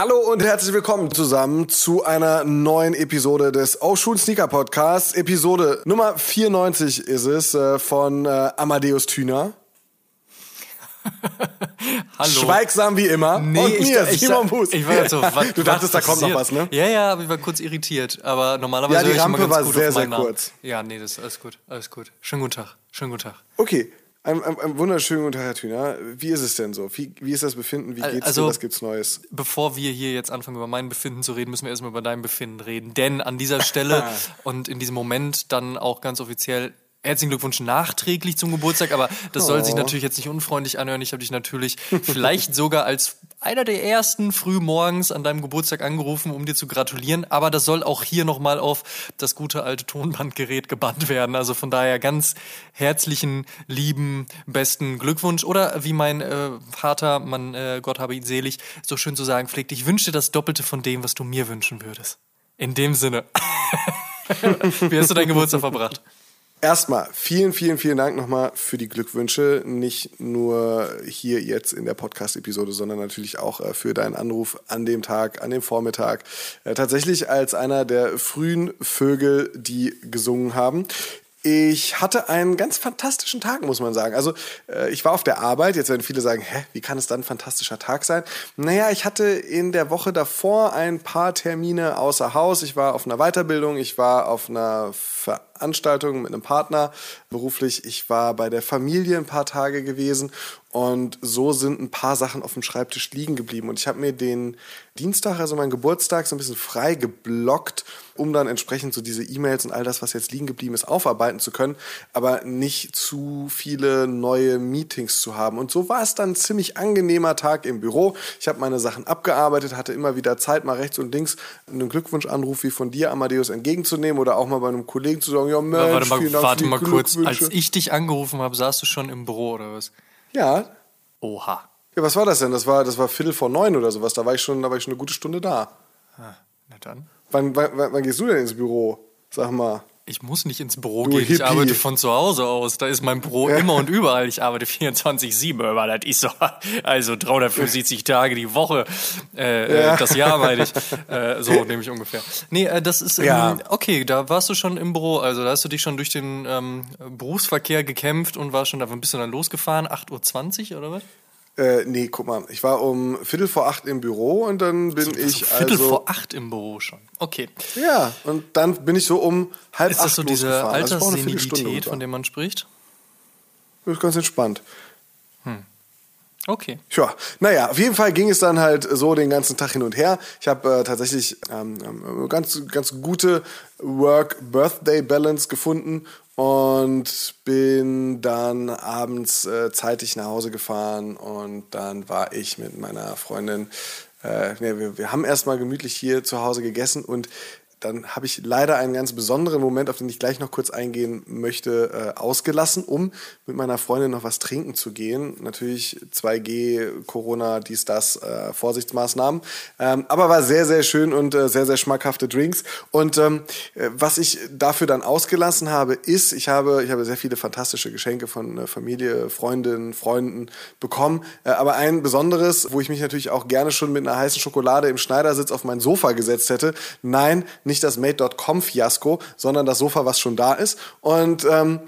Hallo und herzlich willkommen zusammen zu einer neuen Episode des Schuhen Sneaker Podcasts. Episode Nummer 94 ist es äh, von äh, Amadeus Thüner. Hallo. Schweigsam wie immer. Nee, und mir, ich, Simon ich, Buß. ich war so, was, du dachtest, da kommt noch was, ne? Ja, ja, aber ich war kurz irritiert. Aber normalerweise Ja, die höre ich immer Rampe ganz war gut sehr, sehr Namen. kurz. Ja, nee, das ist alles gut. Alles gut. Schönen guten Tag. Schönen guten Tag. Okay, ein, ein, ein wunderschönen guten Tag, Herr Thüner. Wie ist es denn so? Wie, wie ist das Befinden? Wie geht's Also- dir? Was gibt's Neues? Bevor wir hier jetzt anfangen, über mein Befinden zu reden, müssen wir erstmal über dein Befinden reden. Denn an dieser Stelle und in diesem Moment dann auch ganz offiziell herzlichen Glückwunsch nachträglich zum Geburtstag. Aber das soll sich Oh. natürlich jetzt nicht unfreundlich anhören. Ich habe dich natürlich vielleicht sogar als einer der ersten früh morgens an deinem Geburtstag angerufen, um dir zu gratulieren. Aber das soll auch hier nochmal auf das gute alte Tonbandgerät gebannt werden. Also von daher ganz herzlichen, lieben, besten Glückwunsch. Oder wie mein äh, Vater, man, äh, Gott habe ihn selig, so schön zu sagen pflegt, ich wünsche dir das Doppelte von dem, was du mir wünschen würdest. In dem Sinne. wie hast du deinen Geburtstag verbracht? Erstmal vielen, vielen, vielen Dank nochmal für die Glückwünsche. Nicht nur hier jetzt in der Podcast-Episode, sondern natürlich auch äh, für deinen Anruf an dem Tag, an dem Vormittag. Äh, tatsächlich als einer der frühen Vögel, die gesungen haben. Ich hatte einen ganz fantastischen Tag, muss man sagen. Also äh, ich war auf der Arbeit. Jetzt werden viele sagen, hä, wie kann es dann ein fantastischer Tag sein? Naja, ich hatte in der Woche davor ein paar Termine außer Haus. Ich war auf einer Weiterbildung, ich war auf einer Veranstaltung mit einem Partner beruflich. Ich war bei der Familie ein paar Tage gewesen und so sind ein paar Sachen auf dem Schreibtisch liegen geblieben. Und ich habe mir den Dienstag, also meinen Geburtstag, so ein bisschen frei geblockt, um dann entsprechend so diese E-Mails und all das, was jetzt liegen geblieben ist, aufarbeiten zu können, aber nicht zu viele neue Meetings zu haben. Und so war es dann ein ziemlich angenehmer Tag im Büro. Ich habe meine Sachen abgearbeitet, hatte immer wieder Zeit, mal rechts und links einen Glückwunschanruf wie von dir, Amadeus, entgegenzunehmen oder auch mal bei einem Kollegen zu sagen, ja Mensch, warte mal, vielen Dank warte mal kurz. Als ich dich angerufen habe, saßt du schon im Büro oder was? Ja, Oha. ja, was war das denn? Das war, das war Viertel vor neun oder sowas. Da war ich schon, da war ich schon eine gute Stunde da. Ah, Na dann. Wann, wann, wann wann gehst du denn ins Büro? Sag mal. Ich muss nicht ins Büro Du gehen, ich Hippie. arbeite von zu Hause aus. Da ist mein Büro immer und überall. Ich arbeite 24-7, aber das ist so, also 365 Tage die Woche, äh, Ja. äh, das Jahr meine ich. Äh, so nehme ich ungefähr. Nee, äh, das ist, ähm, Ja. okay, da warst du schon im Büro, also da hast du dich schon durch den ähm, Berufsverkehr gekämpft und warst schon da ein bisschen dann losgefahren, 8.20 Uhr oder was? Äh, nee, guck mal, ich war um Viertel vor acht im Büro und dann bin ich so Viertel also. vor acht im Büro schon. Okay. Ja, und dann bin ich so um halb Ist acht das so diese. Also ich Alterssenilität, von der man spricht? Das ist ganz entspannt. Okay. Tja, naja, auf jeden Fall ging es dann halt so den ganzen Tag hin und her. Ich habe äh, tatsächlich ähm, ähm, ganz, ganz gute Work-Birthday-Balance gefunden und bin dann abends äh, zeitig nach Hause gefahren und dann war ich mit meiner Freundin, äh, nee, wir, wir haben erstmal gemütlich hier zu Hause gegessen und dann habe ich leider einen ganz besonderen Moment, auf den ich gleich noch kurz eingehen möchte, äh, ausgelassen, um mit meiner Freundin noch was trinken zu gehen. Natürlich 2G, Corona, dies, das, äh, Vorsichtsmaßnahmen. Ähm, aber war sehr, sehr schön und äh, sehr, sehr schmackhafte Drinks. Und ähm, äh, was ich dafür dann ausgelassen habe, ist, ich habe, ich habe sehr viele fantastische Geschenke von äh, Familie, Freundinnen, Freunden bekommen. Äh, aber ein besonderes, wo ich mich natürlich auch gerne schon mit einer heißen Schokolade im Schneidersitz auf mein Sofa gesetzt hätte. Nein, nicht das Made.com-Fiasko, sondern das Sofa, was schon da ist. Und ähm,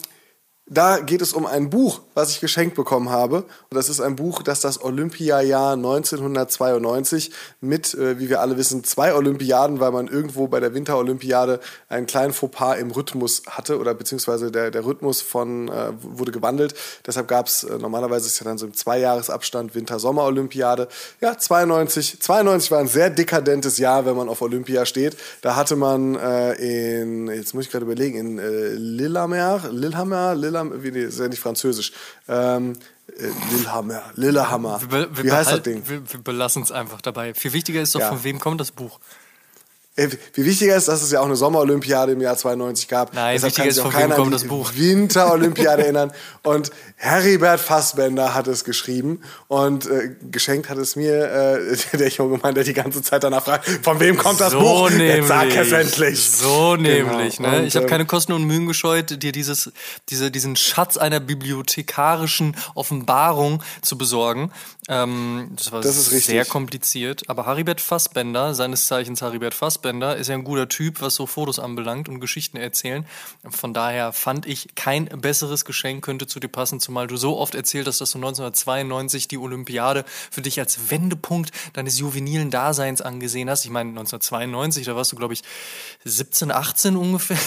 da geht es um ein Buch, was ich geschenkt bekommen habe. Und das ist ein Buch, das das Olympiajahr 1992 mit, äh, wie wir alle wissen, zwei Olympiaden, weil man irgendwo bei der Winterolympiade einen kleinen Fauxpas im Rhythmus hatte oder beziehungsweise der, der Rhythmus von äh, wurde gewandelt. Deshalb gab es äh, normalerweise ist ja dann so im Zweijahresabstand Winter-Sommer-Olympiade. Ja, 92. 92 war ein sehr dekadentes Jahr, wenn man auf Olympia steht. Da hatte man äh, in, jetzt muss ich gerade überlegen, in äh, Lillehammer, Lillehammer, Lillehammer, Lillehammer, wie, nee, ist ja nicht französisch. Ähm, äh, Lillehammer, Lillehammer. Wir, wir Wie heißt das Ding? Wir, wir belassen es einfach dabei. Viel wichtiger ist doch, Ja. von wem kommt das Buch? Wie wichtiger ist, dass es ja auch eine Sommerolympiade im Jahr 92 gab. Nein, Deshalb wichtiger kann ist, sich auch von wem keiner an das Buch. Winterolympiade erinnern. Und Heribert Fassbender hat es geschrieben und äh, geschenkt hat es mir äh, der junge Mann, der die ganze Zeit danach fragt, von wem kommt das so Buch? nämlich. Jetzt sag es endlich. So nämlich. Genau. Ne? Und, ich habe ähm, keine Kosten und Mühen gescheut, dir dieses, diese, diesen Schatz einer bibliothekarischen Offenbarung zu besorgen. Ähm, das war Das ist richtig. sehr kompliziert. Aber Haribert Fassbender, seines Zeichens Haribert Fassbender, ist ja ein guter Typ, was so Fotos anbelangt und Geschichten erzählen. Von daher fand ich, kein besseres Geschenk könnte zu dir passen, zumal du so oft erzählt hast, dass du 1992 die Olympiade für dich als Wendepunkt deines juvenilen Daseins angesehen hast. Ich meine, 1992, da warst du, glaube ich, 17, 18 ungefähr.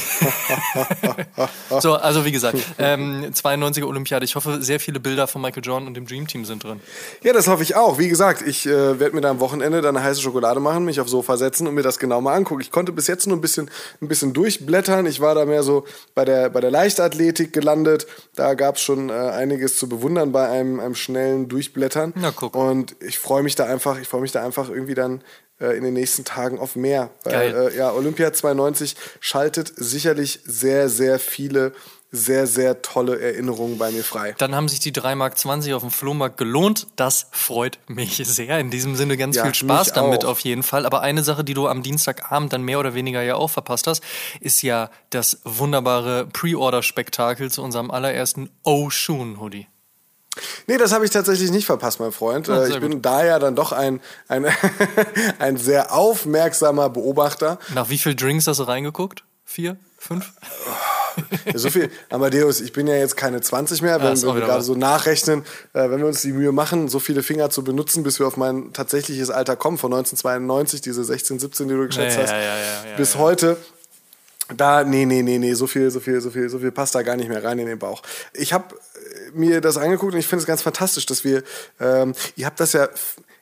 so, also wie gesagt, ähm, 92er Olympiade. Ich hoffe, sehr viele Bilder von Michael Jordan und dem Dream Team sind drin. Ja, das hoffe ich auch. Wie gesagt, ich äh, werde mir da am Wochenende dann eine heiße Schokolade machen, mich aufs Sofa setzen und mir das genau mal angucken. Ich konnte bis jetzt nur ein bisschen, ein bisschen durchblättern. Ich war da mehr so bei der, bei der Leichtathletik gelandet. Da gab es schon äh, einiges zu bewundern bei einem, einem schnellen Durchblättern. Na, guck. Und ich freue mich da einfach, ich freue mich da einfach irgendwie dann äh, in den nächsten Tagen auf mehr. Weil äh, ja, Olympia 92 schaltet sicherlich sehr, sehr viele sehr, sehr tolle Erinnerungen bei mir frei. Dann haben sich die 3,20 Mark auf dem Flohmarkt gelohnt. Das freut mich sehr. In diesem Sinne ganz Ja, viel Spaß damit auch. auf jeden Fall. Aber eine Sache, die du am Dienstagabend dann mehr oder weniger ja auch verpasst hast, ist ja das wunderbare Pre-Order-Spektakel zu unserem allerersten Oshun-Hoodie. Nee, das habe ich tatsächlich nicht verpasst, mein Freund. Ah, Äh, ich bin da ja dann doch ein, ein, ein sehr aufmerksamer Beobachter. Nach wie viel Drinks hast du reingeguckt? Vier? Fünf? So viel, Amadeus, ich bin ja jetzt keine 20 mehr, wenn, auch wenn wir gerade so nachrechnen, äh, wenn wir uns die Mühe machen, so viele Finger zu benutzen, bis wir auf mein tatsächliches Alter kommen, von 1992, diese 16, 17, die du geschätzt Ja, hast, ja, ja, ja, ja, bis ja. heute. Da, nee, nee, nee, nee, so viel, so viel, so viel, so viel passt da gar nicht mehr rein in den Bauch. Ich habe mir das angeguckt und ich finde es ganz fantastisch, dass wir, ähm, ihr habt das ja,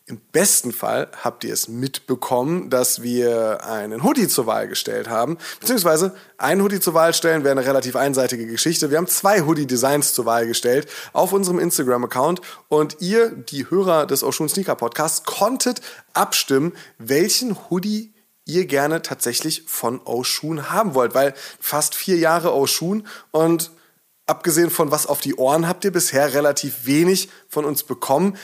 im besten Fall habt ihr es mitbekommen, dass wir einen Hoodie zur Wahl gestellt haben. Beziehungsweise einen Hoodie zur Wahl stellen wäre eine relativ einseitige Geschichte. Wir haben zwei Hoodie-Designs zur Wahl gestellt auf unserem Instagram-Account und ihr, die Hörer des Oshun Sneaker Podcasts, konntet abstimmen, welchen Hoodie ihr gerne tatsächlich von Oshun haben wollt, weil fast vier Jahre Oshun und abgesehen von was auf die Ohren habt ihr bisher relativ wenig von uns bekommen.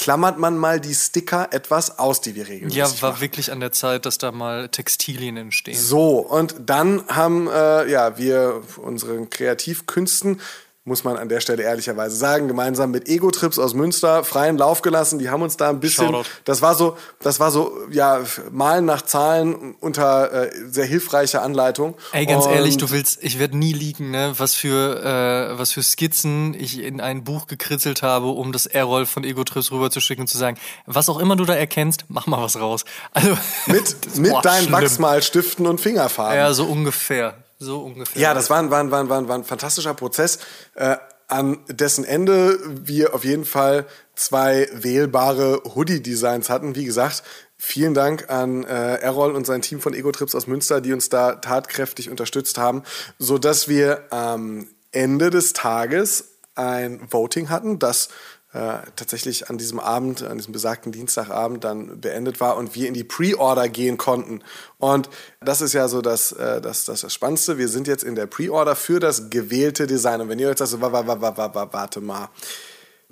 Klammert man mal die Sticker etwas aus, die wir regelmäßig Ja, war machen. wirklich an der Zeit, dass da mal Textilien entstehen. So, und dann haben äh, ja, wir unseren Kreativkünsten, muss man an der Stelle ehrlicherweise sagen, gemeinsam mit Ego-Trips aus Münster freien Lauf gelassen. Die haben uns da ein bisschen, Shoutout. das war so, das war so, ja, Malen nach Zahlen unter äh, sehr hilfreicher Anleitung. Ey, ganz Und ehrlich, du willst, ich werde nie liegen, ne? Was für, äh, was für Skizzen ich in ein Buch gekritzelt habe, um das Errol von Ego Trips rüberzuschicken und zu sagen, was auch immer du da erkennst, mach mal was raus. Also mit, mit boah, deinen schlimm. Wachsmalstiften und Fingerfarben. Ja, so ungefähr, so ungefähr. Ja, das war ein, war ein, war ein, war ein, war ein fantastischer Prozess, äh, an dessen Ende wir auf jeden Fall zwei wählbare Hoodie-Designs hatten. Wie gesagt, vielen Dank an äh, Errol und sein Team von Ego Trips aus Münster, die uns da tatkräftig unterstützt haben, so dass wir am Ende des Tages ein Voting hatten, das äh, tatsächlich an diesem Abend, an diesem besagten Dienstagabend dann beendet war und wir in die Pre-Order gehen konnten. Und das ist ja so das, äh, das, das, das Spannendste. Wir sind jetzt in der Pre-Order für das gewählte Design. Und wenn ihr jetzt sagt, so, wa- wa- wa- wa- wa- wa- warte mal,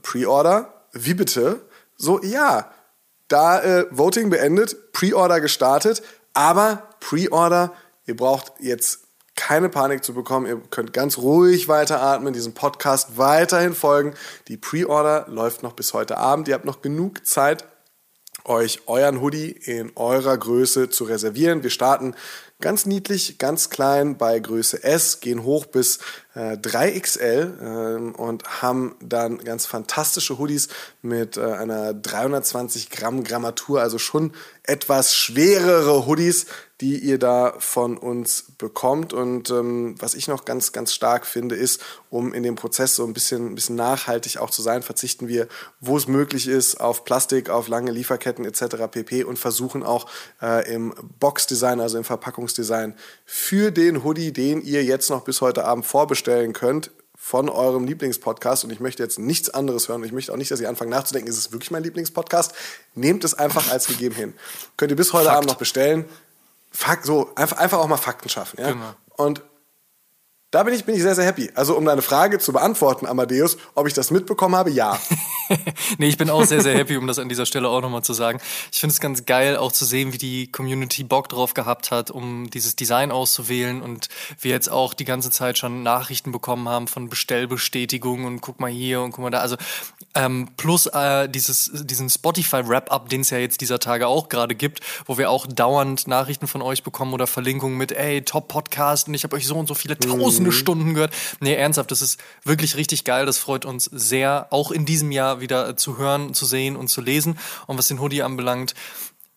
Pre-Order, wie bitte? So, ja, da äh, Voting beendet, Pre-Order gestartet, aber Pre-Order, ihr braucht jetzt keine Panik zu bekommen, ihr könnt ganz ruhig weiteratmen, diesem Podcast weiterhin folgen. Die Pre-Order läuft noch bis heute Abend, ihr habt noch genug Zeit, euch euren Hoodie in eurer Größe zu reservieren. Wir starten ganz niedlich, ganz klein bei Größe S, gehen hoch bis äh, 3XL ähm, und haben dann ganz fantastische Hoodies mit äh, einer 320 Gramm Grammatur, also schon etwas schwerere Hoodies, die ihr da von uns bekommt. Und ähm, was ich noch ganz, ganz stark finde, ist, um in dem Prozess so ein bisschen, ein bisschen nachhaltig auch zu sein, verzichten wir, wo es möglich ist, auf Plastik, auf lange Lieferketten etc. pp. und versuchen auch äh, im Boxdesign, also im Verpackungsdesign, für den Hoodie, den ihr jetzt noch bis heute Abend vorbestellen könnt, von eurem Lieblingspodcast und ich möchte jetzt nichts anderes hören und ich möchte auch nicht, dass ihr anfangt nachzudenken, ist es wirklich mein Lieblingspodcast? Nehmt es einfach als gegeben hin. Könnt ihr bis heute Fakt. Abend noch bestellen. Fakt, so, einfach, einfach auch mal Fakten schaffen. Ja? Genau. Und da bin ich, bin ich sehr, sehr happy. Also, um deine Frage zu beantworten, Amadeus, ob ich das mitbekommen habe, ja. nee, ich bin auch sehr, sehr happy, um das an dieser Stelle auch nochmal zu sagen. Ich finde es ganz geil, auch zu sehen, wie die Community Bock drauf gehabt hat, um dieses Design auszuwählen und wir jetzt auch die ganze Zeit schon Nachrichten bekommen haben von Bestellbestätigungen und guck mal hier und guck mal da. Also ähm, plus äh, dieses, diesen Spotify-Wrap-Up, den es ja jetzt dieser Tage auch gerade gibt, wo wir auch dauernd Nachrichten von euch bekommen oder Verlinkungen mit, ey, Top-Podcast und ich habe euch so und so viele tausende Stunden gehört. Nee, ernsthaft, das ist wirklich richtig geil. Das freut uns sehr, auch in diesem Jahr wieder zu hören, zu sehen und zu lesen. Und was den Hoodie anbelangt,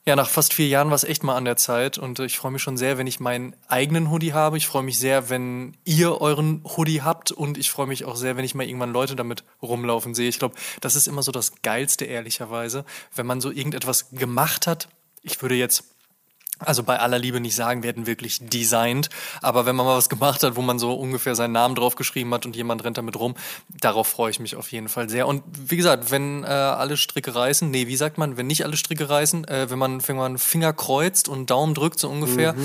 ja, nach fast vier Jahren war es echt mal an der Zeit und äh, ich freue mich schon sehr, wenn ich meinen eigenen Hoodie habe. Ich freue mich sehr, wenn ihr euren Hoodie habt und ich freue mich auch sehr, wenn ich mal irgendwann Leute damit rumlaufen sehe. Ich glaube, das ist immer so das Geilste, ehrlicherweise, wenn man so irgendetwas gemacht hat. Ich würde jetzt also bei aller Liebe nicht sagen, wir hätten wirklich designt, aber wenn man mal was gemacht hat, wo man so ungefähr seinen Namen drauf geschrieben hat und jemand rennt damit rum, darauf freue ich mich auf jeden Fall sehr. Und wie gesagt, wenn äh, alle Stricke reißen, nee, wie sagt man, wenn nicht alle Stricke reißen, äh, wenn man, wenn man Finger kreuzt und Daumen drückt so ungefähr,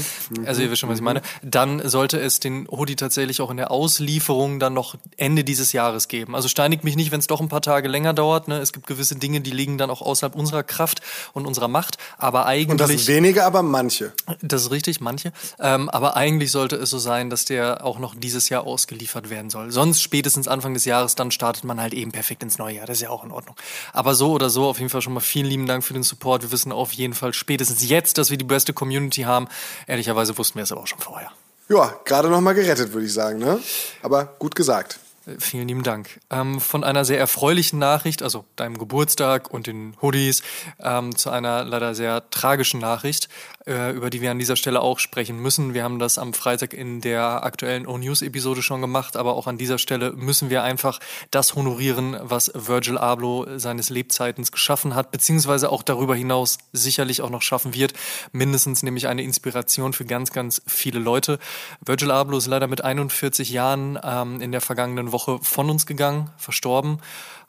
also ihr wisst schon, was ich meine, dann sollte es den Hoodie tatsächlich auch in der Auslieferung dann noch Ende dieses Jahres geben. Also steinigt mich nicht, wenn es doch ein paar Tage länger dauert. Ne? Es gibt gewisse Dinge, die liegen dann auch außerhalb unserer Kraft und unserer Macht, aber eigentlich Und das sind wenige, aber manche. das ist richtig, manche. Ähm, aber eigentlich sollte es so sein, dass der auch noch dieses Jahr ausgeliefert werden soll. Sonst spätestens Anfang des Jahres, dann startet man halt eben perfekt ins neue Jahr. Das ist ja auch in Ordnung. Aber so oder so, auf jeden Fall schon mal vielen lieben Dank für den Support. Wir wissen auf jeden Fall spätestens jetzt, dass wir die beste Community haben. Ehrlicherweise wussten wir es aber auch schon vorher. Ja, gerade noch mal gerettet, würde ich sagen. Ne? Aber gut gesagt. Vielen lieben Dank. Ähm, von einer sehr erfreulichen Nachricht, also deinem Geburtstag und den Hoodies, ähm, zu einer leider sehr tragischen Nachricht, äh, über die wir an dieser Stelle auch sprechen müssen. Wir haben das am Freitag in der aktuellen O-News-Episode schon gemacht, aber auch an dieser Stelle müssen wir einfach das honorieren, was Virgil Abloh seines Lebzeitens geschaffen hat, beziehungsweise auch darüber hinaus sicherlich auch noch schaffen wird. Mindestens nämlich eine Inspiration für ganz, ganz viele Leute. Virgil Abloh ist leider mit 41 Jahren ähm, in der vergangenen Woche von uns gegangen, verstorben.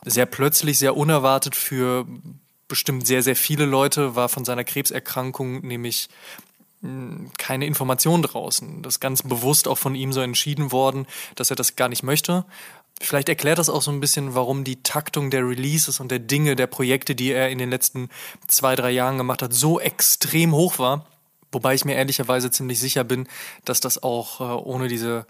Sehr plötzlich, sehr unerwartet für bestimmt sehr, sehr viele Leute, war von seiner Krebserkrankung nämlich mh, keine Information draußen. Das ist ganz bewusst auch von ihm so entschieden worden, dass er das gar nicht möchte. Vielleicht erklärt das auch so ein bisschen, warum die Taktung der Releases und der Dinge, der Projekte, die er in den letzten zwei, drei Jahren gemacht hat, so extrem hoch war. Wobei ich mir ehrlicherweise ziemlich sicher bin, dass das auch äh, ohne diese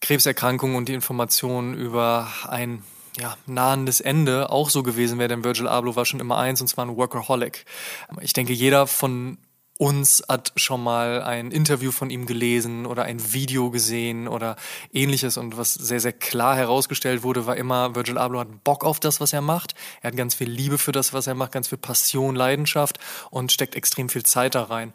Krebserkrankung und die Informationen über ein ja, nahendes Ende auch so gewesen wäre, denn Virgil Abloh war schon immer eins und zwar ein Workaholic. Ich denke, jeder von uns hat schon mal ein Interview von ihm gelesen oder ein Video gesehen oder ähnliches und was sehr, sehr klar herausgestellt wurde, war immer, Virgil Abloh hat Bock auf das, was er macht. Er hat ganz viel Liebe für das, was er macht, ganz viel Passion, Leidenschaft und steckt extrem viel Zeit da rein.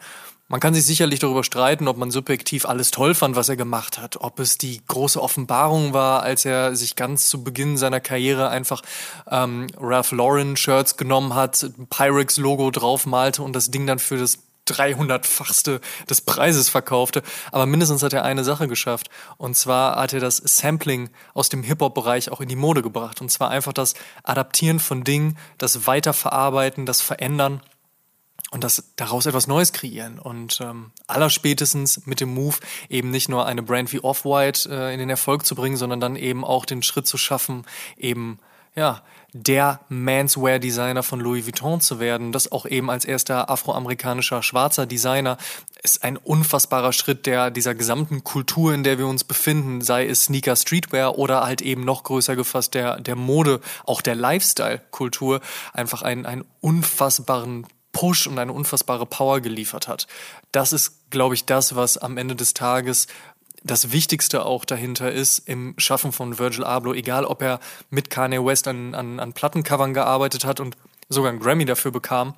Man kann sich sicherlich darüber streiten, ob man subjektiv alles toll fand, was er gemacht hat. Ob es die große Offenbarung war, als er sich ganz zu Beginn seiner Karriere einfach ähm, Ralph Lauren Shirts genommen hat, Pyrex Logo draufmalte und das Ding dann für das 300-fachste des Preises verkaufte. Aber mindestens hat er eine Sache geschafft. Und zwar hat er das Sampling aus dem Hip-Hop-Bereich auch in die Mode gebracht. Und zwar einfach das Adaptieren von Dingen, das Weiterverarbeiten, das Verändern und das daraus etwas Neues kreieren und ähm, allerspätestens mit dem Move eben nicht nur eine Brand wie Off-White äh, in den Erfolg zu bringen, sondern dann eben auch den Schritt zu schaffen, eben ja der Manswear-Designer von Louis Vuitton zu werden, das auch eben als erster afroamerikanischer schwarzer Designer ist ein unfassbarer Schritt der dieser gesamten Kultur, in der wir uns befinden, sei es Sneaker Streetwear oder halt eben noch größer gefasst der der Mode, auch der Lifestyle-Kultur, einfach einen einen unfassbaren Push und eine unfassbare Power geliefert hat. Das ist, glaube ich, das, was am Ende des Tages das Wichtigste auch dahinter ist im Schaffen von Virgil Abloh, egal ob er mit Kanye West an, an, an Plattencovern gearbeitet hat und sogar einen Grammy dafür bekam,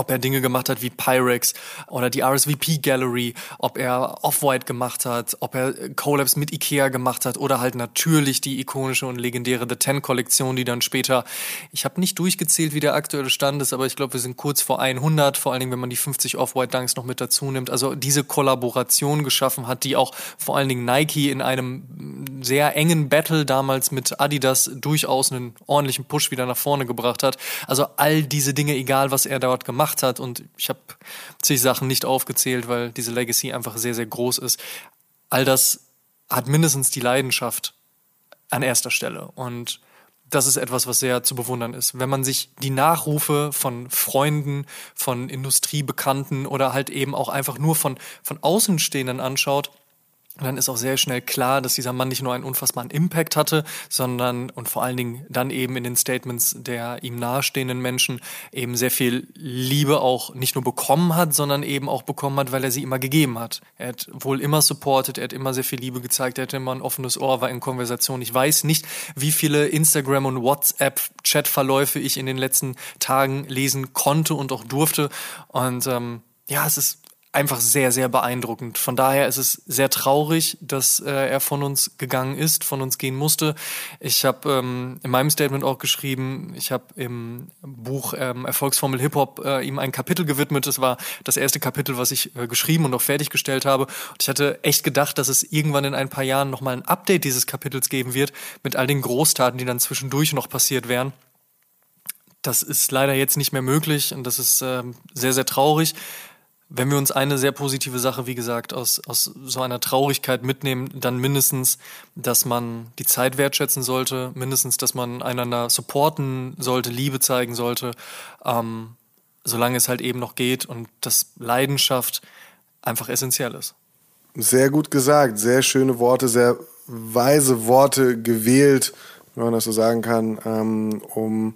ob er Dinge gemacht hat wie Pyrex oder die RSVP Gallery, ob er Off-White gemacht hat, ob er Collabs mit Ikea gemacht hat oder halt natürlich die ikonische und legendäre The Ten Kollektion, die dann später, ich habe nicht durchgezählt, wie der aktuelle Stand ist, aber ich glaube, wir sind kurz vor 100, vor allen Dingen, wenn man die 50 Off-White Dunks noch mit dazu nimmt. Also diese Kollaboration geschaffen hat, die auch vor allen Dingen Nike in einem sehr engen Battle damals mit Adidas durchaus einen ordentlichen Push wieder nach vorne gebracht hat. Also all diese Dinge, egal was er dort gemacht hat und ich habe zig Sachen nicht aufgezählt, weil diese Legacy einfach sehr, sehr groß ist. All das hat mindestens die Leidenschaft an erster Stelle und das ist etwas, was sehr zu bewundern ist. Wenn man sich die Nachrufe von Freunden, von Industriebekannten oder halt eben auch einfach nur von, von Außenstehenden anschaut, und dann ist auch sehr schnell klar, dass dieser Mann nicht nur einen unfassbaren Impact hatte, sondern und vor allen Dingen dann eben in den Statements der ihm nahestehenden Menschen eben sehr viel Liebe auch nicht nur bekommen hat, sondern eben auch bekommen hat, weil er sie immer gegeben hat. Er hat wohl immer supported, er hat immer sehr viel Liebe gezeigt, er hatte immer ein offenes Ohr, war in Konversation. Ich weiß nicht, wie viele Instagram- und WhatsApp-Chat-Verläufe ich in den letzten Tagen lesen konnte und auch durfte. Und ähm, ja, es ist einfach sehr, sehr beeindruckend. Von daher ist es sehr traurig, dass äh, er von uns gegangen ist, von uns gehen musste. Ich habe ähm, in meinem Statement auch geschrieben, ich habe im Buch ähm, Erfolgsformel Hip Hop äh, ihm ein Kapitel gewidmet. Das war das erste Kapitel, was ich äh, geschrieben und auch fertiggestellt habe. Und ich hatte echt gedacht, dass es irgendwann in ein paar Jahren nochmal ein Update dieses Kapitels geben wird mit all den Großtaten, die dann zwischendurch noch passiert wären. Das ist leider jetzt nicht mehr möglich und das ist äh, sehr, sehr traurig. Wenn wir uns eine sehr positive Sache, wie gesagt, aus, aus so einer Traurigkeit mitnehmen, dann mindestens, dass man die Zeit wertschätzen sollte, mindestens, dass man einander supporten sollte, Liebe zeigen sollte, ähm, solange es halt eben noch geht und dass Leidenschaft einfach essentiell ist. Sehr gut gesagt, sehr schöne Worte, sehr weise Worte gewählt, wenn man das so sagen kann, ähm, um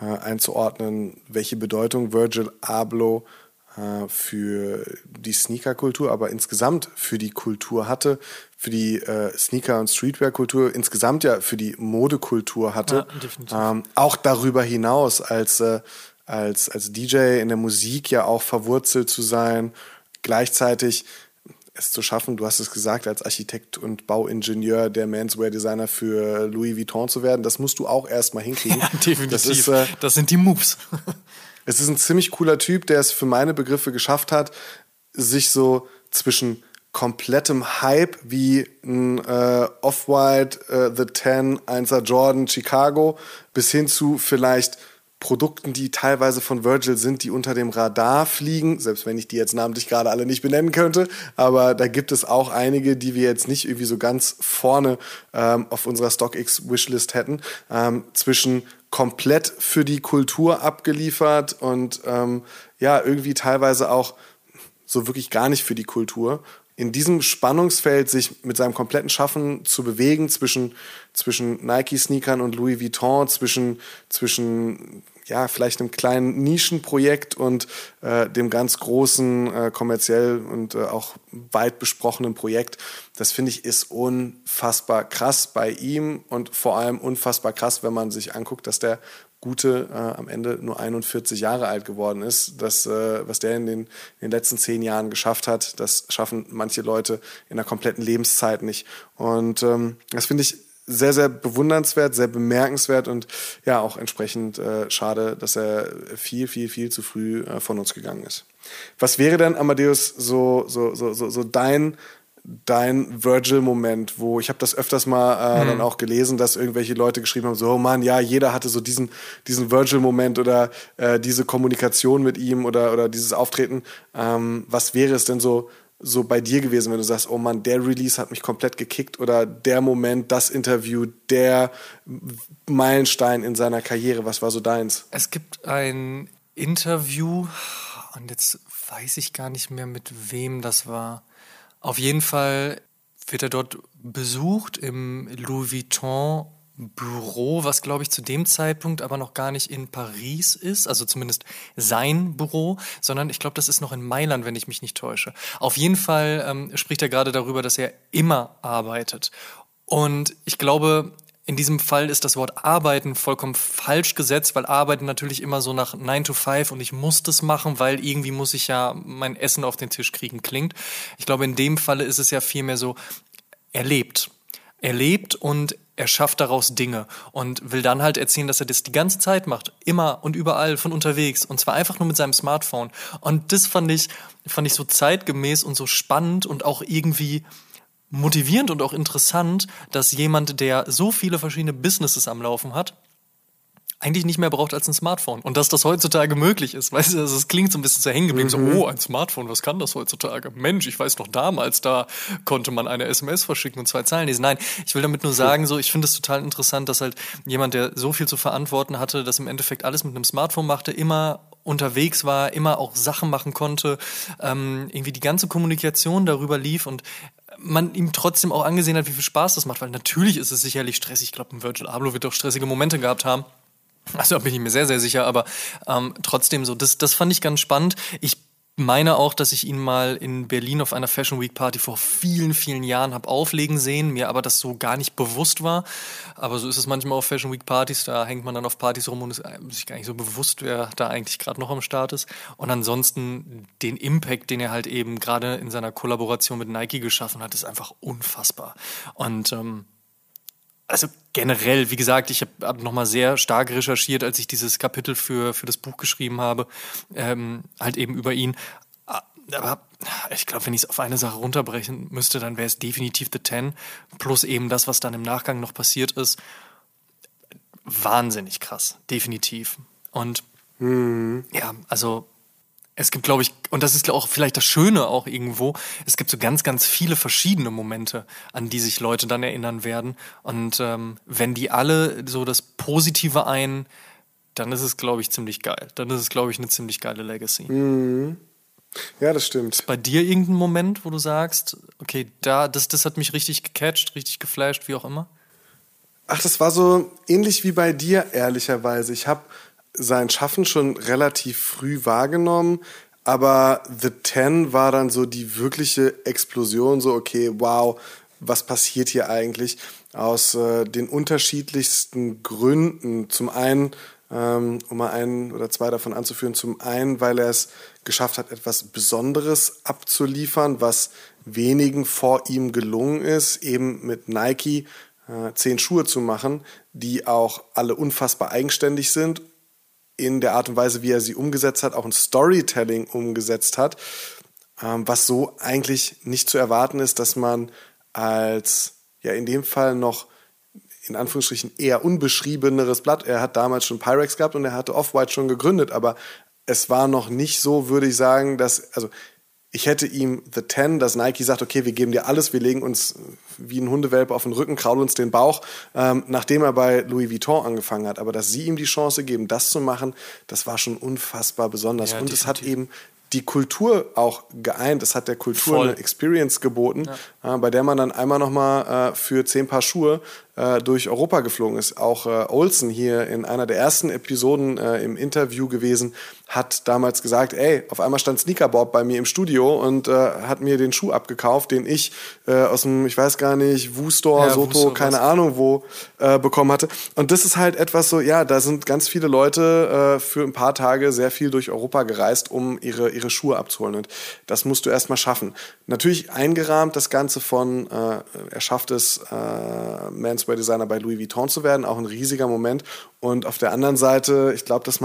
äh, einzuordnen, welche Bedeutung Virgil Abloh für die Sneaker-Kultur, aber insgesamt für die Kultur hatte, für die äh, Sneaker- und Streetwear-Kultur, insgesamt ja für die Modekultur hatte. Ja, ähm, auch darüber hinaus als, äh, als, als DJ in der Musik ja auch verwurzelt zu sein, gleichzeitig es zu schaffen, du hast es gesagt, als Architekt und Bauingenieur der Manswear-Designer für Louis Vuitton zu werden, das musst du auch erstmal hinkriegen. Ja, definitiv. Das, ist, äh, das sind die Moves. Es ist ein ziemlich cooler Typ, der es für meine Begriffe geschafft hat, sich so zwischen komplettem Hype wie ein äh, Off-White, äh, The Ten, 1er Jordan, Chicago, bis hin zu vielleicht Produkten, die teilweise von Virgil sind, die unter dem Radar fliegen, selbst wenn ich die jetzt namentlich gerade alle nicht benennen könnte, aber da gibt es auch einige, die wir jetzt nicht irgendwie so ganz vorne ähm, auf unserer StockX Wishlist hätten, ähm, zwischen komplett für die Kultur abgeliefert und ähm, ja, irgendwie teilweise auch so wirklich gar nicht für die Kultur. In diesem Spannungsfeld sich mit seinem kompletten Schaffen zu bewegen zwischen, zwischen Nike-Sneakern und Louis Vuitton, zwischen, zwischen ja, vielleicht einem kleinen Nischenprojekt und äh, dem ganz großen äh, kommerziell und äh, auch weit besprochenen Projekt. Das finde ich ist unfassbar krass bei ihm und vor allem unfassbar krass, wenn man sich anguckt, dass der Gute äh, am Ende nur 41 Jahre alt geworden ist. Das, äh, was der in den, in den letzten zehn Jahren geschafft hat, das schaffen manche Leute in der kompletten Lebenszeit nicht. Und ähm, das finde ich sehr, sehr bewundernswert, sehr bemerkenswert und ja, auch entsprechend äh, schade, dass er viel, viel, viel zu früh äh, von uns gegangen ist. Was wäre denn, Amadeus, so, so, so, so, so dein, dein Virgil-Moment, wo ich habe das öfters mal äh, mhm. dann auch gelesen, dass irgendwelche Leute geschrieben haben, so, oh Mann, ja, jeder hatte so diesen, diesen Virgil-Moment oder äh, diese Kommunikation mit ihm oder, oder dieses Auftreten. Ähm, was wäre es denn so, so bei dir gewesen, wenn du sagst, oh Mann, der Release hat mich komplett gekickt oder der Moment, das Interview, der Meilenstein in seiner Karriere, was war so deins? Es gibt ein Interview und jetzt weiß ich gar nicht mehr, mit wem das war. Auf jeden Fall wird er dort besucht im Louis Vuitton Büro, was glaube ich zu dem Zeitpunkt aber noch gar nicht in Paris ist, also zumindest sein Büro, sondern ich glaube, das ist noch in Mailand, wenn ich mich nicht täusche. Auf jeden Fall ähm, spricht er gerade darüber, dass er immer arbeitet. Und ich glaube, in diesem Fall ist das Wort arbeiten vollkommen falsch gesetzt, weil arbeiten natürlich immer so nach 9 to 5 und ich muss das machen, weil irgendwie muss ich ja mein Essen auf den Tisch kriegen klingt. Ich glaube, in dem Falle ist es ja vielmehr so, er lebt. Er lebt und er schafft daraus Dinge und will dann halt erzählen, dass er das die ganze Zeit macht, immer und überall von unterwegs und zwar einfach nur mit seinem Smartphone. Und das fand ich, fand ich so zeitgemäß und so spannend und auch irgendwie motivierend und auch interessant, dass jemand, der so viele verschiedene Businesses am Laufen hat, eigentlich nicht mehr braucht als ein Smartphone. Und dass das heutzutage möglich ist. Weißt du, also es klingt so ein bisschen zu hängen geblieben. Mhm. So, oh, ein Smartphone, was kann das heutzutage? Mensch, ich weiß noch damals, da konnte man eine SMS verschicken und zwei Zeilen lesen. Nein, ich will damit nur sagen, so, ich finde es total interessant, dass halt jemand, der so viel zu verantworten hatte, das im Endeffekt alles mit einem Smartphone machte, immer unterwegs war, immer auch Sachen machen konnte, ähm, irgendwie die ganze Kommunikation darüber lief und man ihm trotzdem auch angesehen hat, wie viel Spaß das macht, weil natürlich ist es sicherlich stressig. Ich glaube, ein Virgil Abloh wird auch stressige Momente gehabt haben. Also bin ich mir sehr, sehr sicher, aber ähm, trotzdem so, das, das fand ich ganz spannend. Ich meine auch, dass ich ihn mal in Berlin auf einer Fashion Week Party vor vielen, vielen Jahren habe auflegen sehen, mir aber das so gar nicht bewusst war. Aber so ist es manchmal auf Fashion Week Partys, da hängt man dann auf Partys rum und ist sich gar nicht so bewusst, wer da eigentlich gerade noch am Start ist. Und ansonsten den Impact, den er halt eben gerade in seiner Kollaboration mit Nike geschaffen hat, ist einfach unfassbar. Und ähm, also generell, wie gesagt, ich habe hab nochmal sehr stark recherchiert, als ich dieses Kapitel für, für das Buch geschrieben habe, ähm, halt eben über ihn. Aber ich glaube, wenn ich es auf eine Sache runterbrechen müsste, dann wäre es definitiv The Ten, plus eben das, was dann im Nachgang noch passiert ist. Wahnsinnig krass, definitiv. Und mhm. ja, also es gibt, glaube ich, und das ist auch vielleicht das Schöne auch irgendwo, es gibt so ganz, ganz viele verschiedene Momente, an die sich Leute dann erinnern werden. Und ähm, wenn die alle so das Positive ein, dann ist es, glaube ich, ziemlich geil. Dann ist es, glaube ich, eine ziemlich geile Legacy. Mhm. Ja, das stimmt. Ist bei dir irgendein Moment, wo du sagst, okay, da, das, das hat mich richtig gecatcht, richtig geflasht, wie auch immer? Ach, das war so ähnlich wie bei dir, ehrlicherweise. Ich habe sein Schaffen schon relativ früh wahrgenommen, aber The Ten war dann so die wirkliche Explosion, so okay, wow, was passiert hier eigentlich? Aus äh, den unterschiedlichsten Gründen. Zum einen, ähm, um mal einen oder zwei davon anzuführen, zum einen, weil er es geschafft hat, etwas Besonderes abzuliefern, was wenigen vor ihm gelungen ist, eben mit Nike äh, zehn Schuhe zu machen, die auch alle unfassbar eigenständig sind in der Art und Weise, wie er sie umgesetzt hat, auch ein Storytelling umgesetzt hat, ähm, was so eigentlich nicht zu erwarten ist, dass man als, ja, in dem Fall noch in Anführungsstrichen eher unbeschriebeneres Blatt. Er hat damals schon Pyrex gehabt und er hatte Off-White schon gegründet, aber es war noch nicht so, würde ich sagen, dass, also ich hätte ihm The Ten, dass Nike sagt, okay, wir geben dir alles, wir legen uns wie ein Hundewelpe auf den Rücken, kraulen uns den Bauch, ähm, nachdem er bei Louis Vuitton angefangen hat. Aber dass sie ihm die Chance geben, das zu machen, das war schon unfassbar besonders. Ja, Und es hat eben die Kultur auch geeint. Es hat der Kultur Voll. eine Experience geboten, ja. äh, bei der man dann einmal nochmal äh, für zehn Paar Schuhe äh, durch Europa geflogen ist. Auch äh, Olsen hier in einer der ersten Episoden äh, im Interview gewesen, hat damals gesagt, ey, auf einmal stand Sneakerbob bei mir im Studio und äh, hat mir den Schuh abgekauft, den ich äh, aus dem, ich weiß gar nicht, Wu-Store, ja, Soto, keine Ahnung wo, äh, bekommen hatte. Und das ist halt etwas so, ja, da sind ganz viele Leute äh, für ein paar Tage sehr viel durch Europa gereist, um ihre, ihre Schuhe abzuholen. Und das musst du erstmal schaffen. Natürlich eingerahmt das Ganze von, äh, er schafft es, äh, Manswear Designer bei Louis Vuitton zu werden, auch ein riesiger Moment. Und auf der anderen Seite, ich glaube, das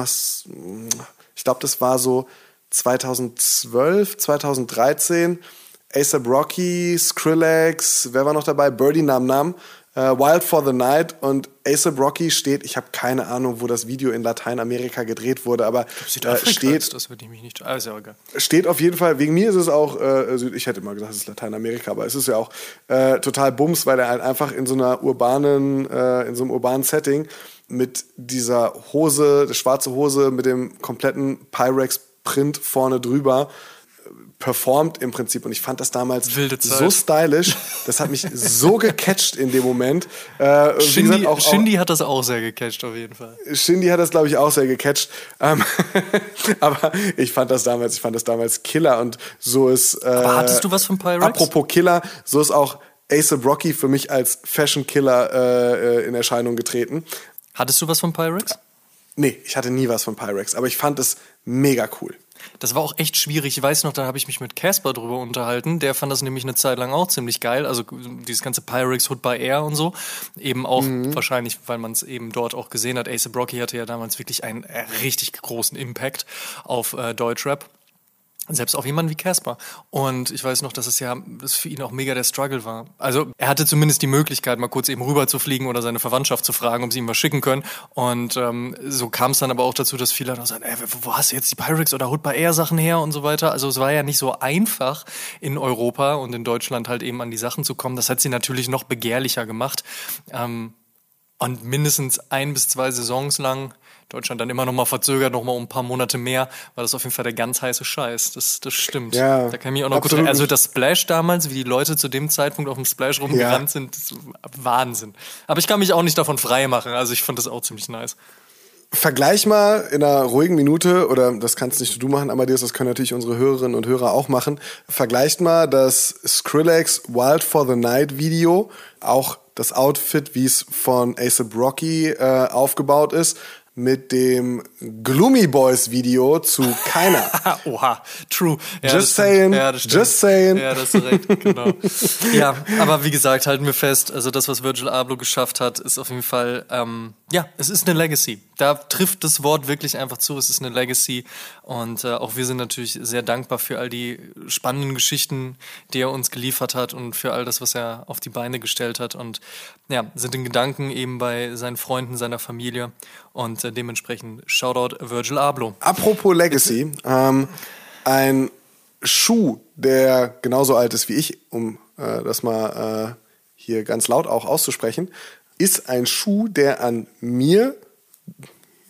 ich glaube, das war so 2012, 2013. ASAP Rocky, Skrillex, wer war noch dabei? Birdie Nam Nam äh, Wild for the Night und ASAP Rocky steht, ich habe keine Ahnung, wo das Video in Lateinamerika gedreht wurde, aber äh, steht, das würde ich mich nicht, also egal. steht auf jeden Fall, wegen mir ist es auch, äh, ich hätte immer gesagt, es ist Lateinamerika, aber es ist ja auch äh, total Bums, weil er halt einfach in so einer urbanen, äh, in so einem urbanen Setting mit dieser Hose, der schwarze Hose mit dem kompletten Pyrex Print vorne drüber performt im Prinzip und ich fand das damals so stylisch. Das hat mich so gecatcht in dem Moment. Äh, Shindy, gesagt, auch, Shindy hat das auch sehr gecatcht auf jeden Fall. Shindy hat das glaube ich auch sehr gecatcht. Ähm, aber ich fand das damals, ich fand das damals Killer und so ist. Äh, aber hattest du was von Pyrex? Apropos Killer, so ist auch ASAP Rocky für mich als Fashion Killer äh, äh, in Erscheinung getreten. Hattest du was von Pyrex? Nee, ich hatte nie was von Pyrex, aber ich fand es mega cool. Das war auch echt schwierig. Ich weiß noch, da habe ich mich mit Casper drüber unterhalten. Der fand das nämlich eine Zeit lang auch ziemlich geil. Also dieses ganze Pyrex Hood by Air und so. Eben auch mhm. wahrscheinlich, weil man es eben dort auch gesehen hat. Ace Brocky hatte ja damals wirklich einen äh, richtig großen Impact auf äh, Deutschrap. Selbst auf jemanden wie Casper. Und ich weiß noch, dass es ja das für ihn auch mega der Struggle war. Also er hatte zumindest die Möglichkeit, mal kurz eben rüber zu fliegen oder seine Verwandtschaft zu fragen, ob sie ihm was schicken können. Und ähm, so kam es dann aber auch dazu, dass viele dann sagen, ey, wo hast du jetzt die Pyrex oder Hood by Air Sachen her und so weiter. Also es war ja nicht so einfach in Europa und in Deutschland halt eben an die Sachen zu kommen. Das hat sie natürlich noch begehrlicher gemacht. Ähm, und mindestens ein bis zwei Saisons lang Deutschland dann immer noch mal verzögert, noch mal um ein paar Monate mehr, war das auf jeden Fall der ganz heiße Scheiß. Das, das stimmt. Ja, da kann ich mich auch noch absolut. gut Also das Splash damals, wie die Leute zu dem Zeitpunkt auf dem Splash rumgerannt ja. sind, Wahnsinn. Aber ich kann mich auch nicht davon frei machen. Also ich fand das auch ziemlich nice. Vergleich mal in einer ruhigen Minute, oder das kannst nicht du machen, Amadeus, das können natürlich unsere Hörerinnen und Hörer auch machen. Vergleicht mal das Skrillex Wild for the Night Video, auch das Outfit, wie es von ASAP Rocky äh, aufgebaut ist, mit dem Gloomy Boys Video zu keiner. Oha, true. Ja, just saying, ja, just saying. Ja, das ist recht, genau. ja, aber wie gesagt, halten wir fest, also das, was Virgil Abloh geschafft hat, ist auf jeden Fall, ähm, ja, es ist eine Legacy. Da trifft das Wort wirklich einfach zu, es ist eine Legacy und äh, auch wir sind natürlich sehr dankbar für all die spannenden Geschichten, die er uns geliefert hat und für all das, was er auf die Beine gestellt hat und ja, sind in Gedanken eben bei seinen Freunden, seiner Familie und äh, dementsprechend Shoutout Virgil Abloh. Apropos Legacy, ähm, ein Schuh, der genauso alt ist wie ich, um äh, das mal äh, hier ganz laut auch auszusprechen, ist ein Schuh, der an mir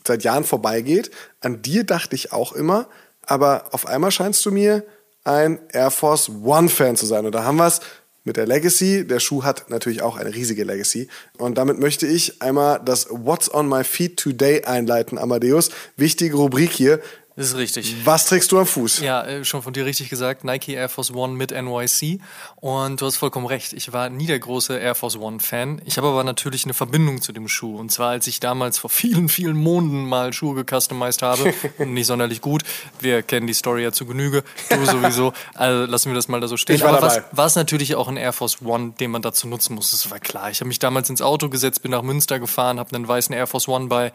seit Jahren vorbeigeht. An dir dachte ich auch immer, aber auf einmal scheinst du mir ein Air Force One Fan zu sein. Und da haben wir es mit der Legacy. Der Schuh hat natürlich auch eine riesige Legacy. Und damit möchte ich einmal das What's on my feet today einleiten, Amadeus. Wichtige Rubrik hier. Das ist richtig. Was trägst du am Fuß? Ja, äh, schon von dir richtig gesagt, Nike Air Force One mit NYC. Und du hast vollkommen recht, ich war nie der große Air Force One Fan. Ich habe aber natürlich eine Verbindung zu dem Schuh. Und zwar, als ich damals vor vielen, vielen Monaten mal Schuhe gecustomized habe. nicht sonderlich gut. Wir kennen die Story ja zu Genüge. Du sowieso. Also lassen wir das mal da so stehen. Ich war aber dabei. war es natürlich auch ein Air Force One, den man dazu nutzen muss. Das war klar. Ich habe mich damals ins Auto gesetzt, bin nach Münster gefahren, habe einen weißen Air Force One bei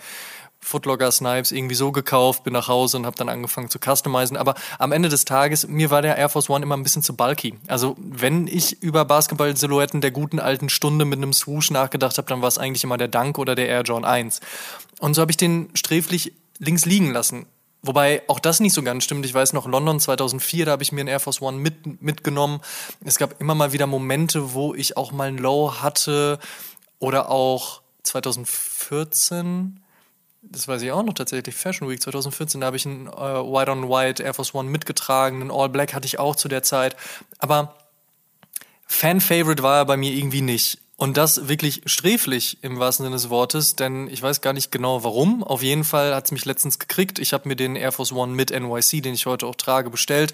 Footlocker Snipes irgendwie so gekauft, bin nach Hause und habe dann angefangen zu customizen. Aber am Ende des Tages, mir war der Air Force One immer ein bisschen zu bulky. Also wenn ich über Basketball-Silhouetten der guten alten Stunde mit einem Swoosh nachgedacht habe, dann war es eigentlich immer der Dunk oder der Air John 1. Und so habe ich den sträflich links liegen lassen. Wobei auch das nicht so ganz stimmt. Ich weiß noch, London 2004, da habe ich mir einen Air Force One mit, mitgenommen. Es gab immer mal wieder Momente, wo ich auch mal ein Low hatte. Oder auch 2014 das weiß ich auch noch tatsächlich, Fashion Week 2014, da habe ich einen äh, White on White Air Force One mitgetragen, einen All Black hatte ich auch zu der Zeit. Aber Fan-Favorite war er bei mir irgendwie nicht. Und das wirklich sträflich im wahrsten Sinne des Wortes, denn ich weiß gar nicht genau warum. Auf jeden Fall hat es mich letztens gekriegt. Ich habe mir den Air Force One mit NYC, den ich heute auch trage, bestellt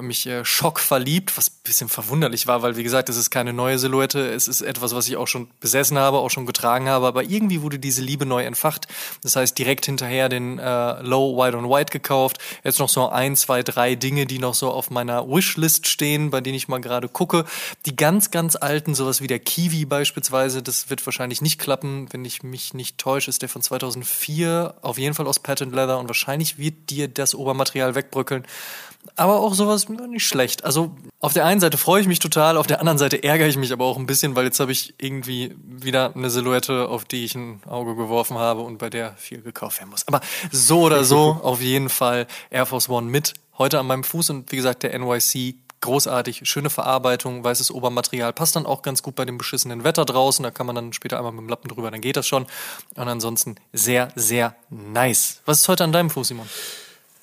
mich äh, schockverliebt, was bisschen verwunderlich war, weil wie gesagt, es ist keine neue Silhouette, es ist etwas, was ich auch schon besessen habe, auch schon getragen habe, aber irgendwie wurde diese Liebe neu entfacht. Das heißt, direkt hinterher den äh, Low White on White gekauft. Jetzt noch so ein, zwei, drei Dinge, die noch so auf meiner Wishlist stehen, bei denen ich mal gerade gucke. Die ganz, ganz alten, sowas wie der Kiwi beispielsweise, das wird wahrscheinlich nicht klappen, wenn ich mich nicht täusche, ist der von 2004, auf jeden Fall aus Patent Leather und wahrscheinlich wird dir das Obermaterial wegbröckeln. Aber auch sowas nicht schlecht. Also auf der einen Seite freue ich mich total, auf der anderen Seite ärgere ich mich aber auch ein bisschen, weil jetzt habe ich irgendwie wieder eine Silhouette, auf die ich ein Auge geworfen habe und bei der viel gekauft werden muss. Aber so oder so auf jeden Fall Air Force One mit heute an meinem Fuß und wie gesagt der NYC großartig, schöne Verarbeitung, weißes Obermaterial, passt dann auch ganz gut bei dem beschissenen Wetter draußen, da kann man dann später einmal mit dem Lappen drüber, dann geht das schon. Und ansonsten sehr, sehr nice. Was ist heute an deinem Fuß, Simon?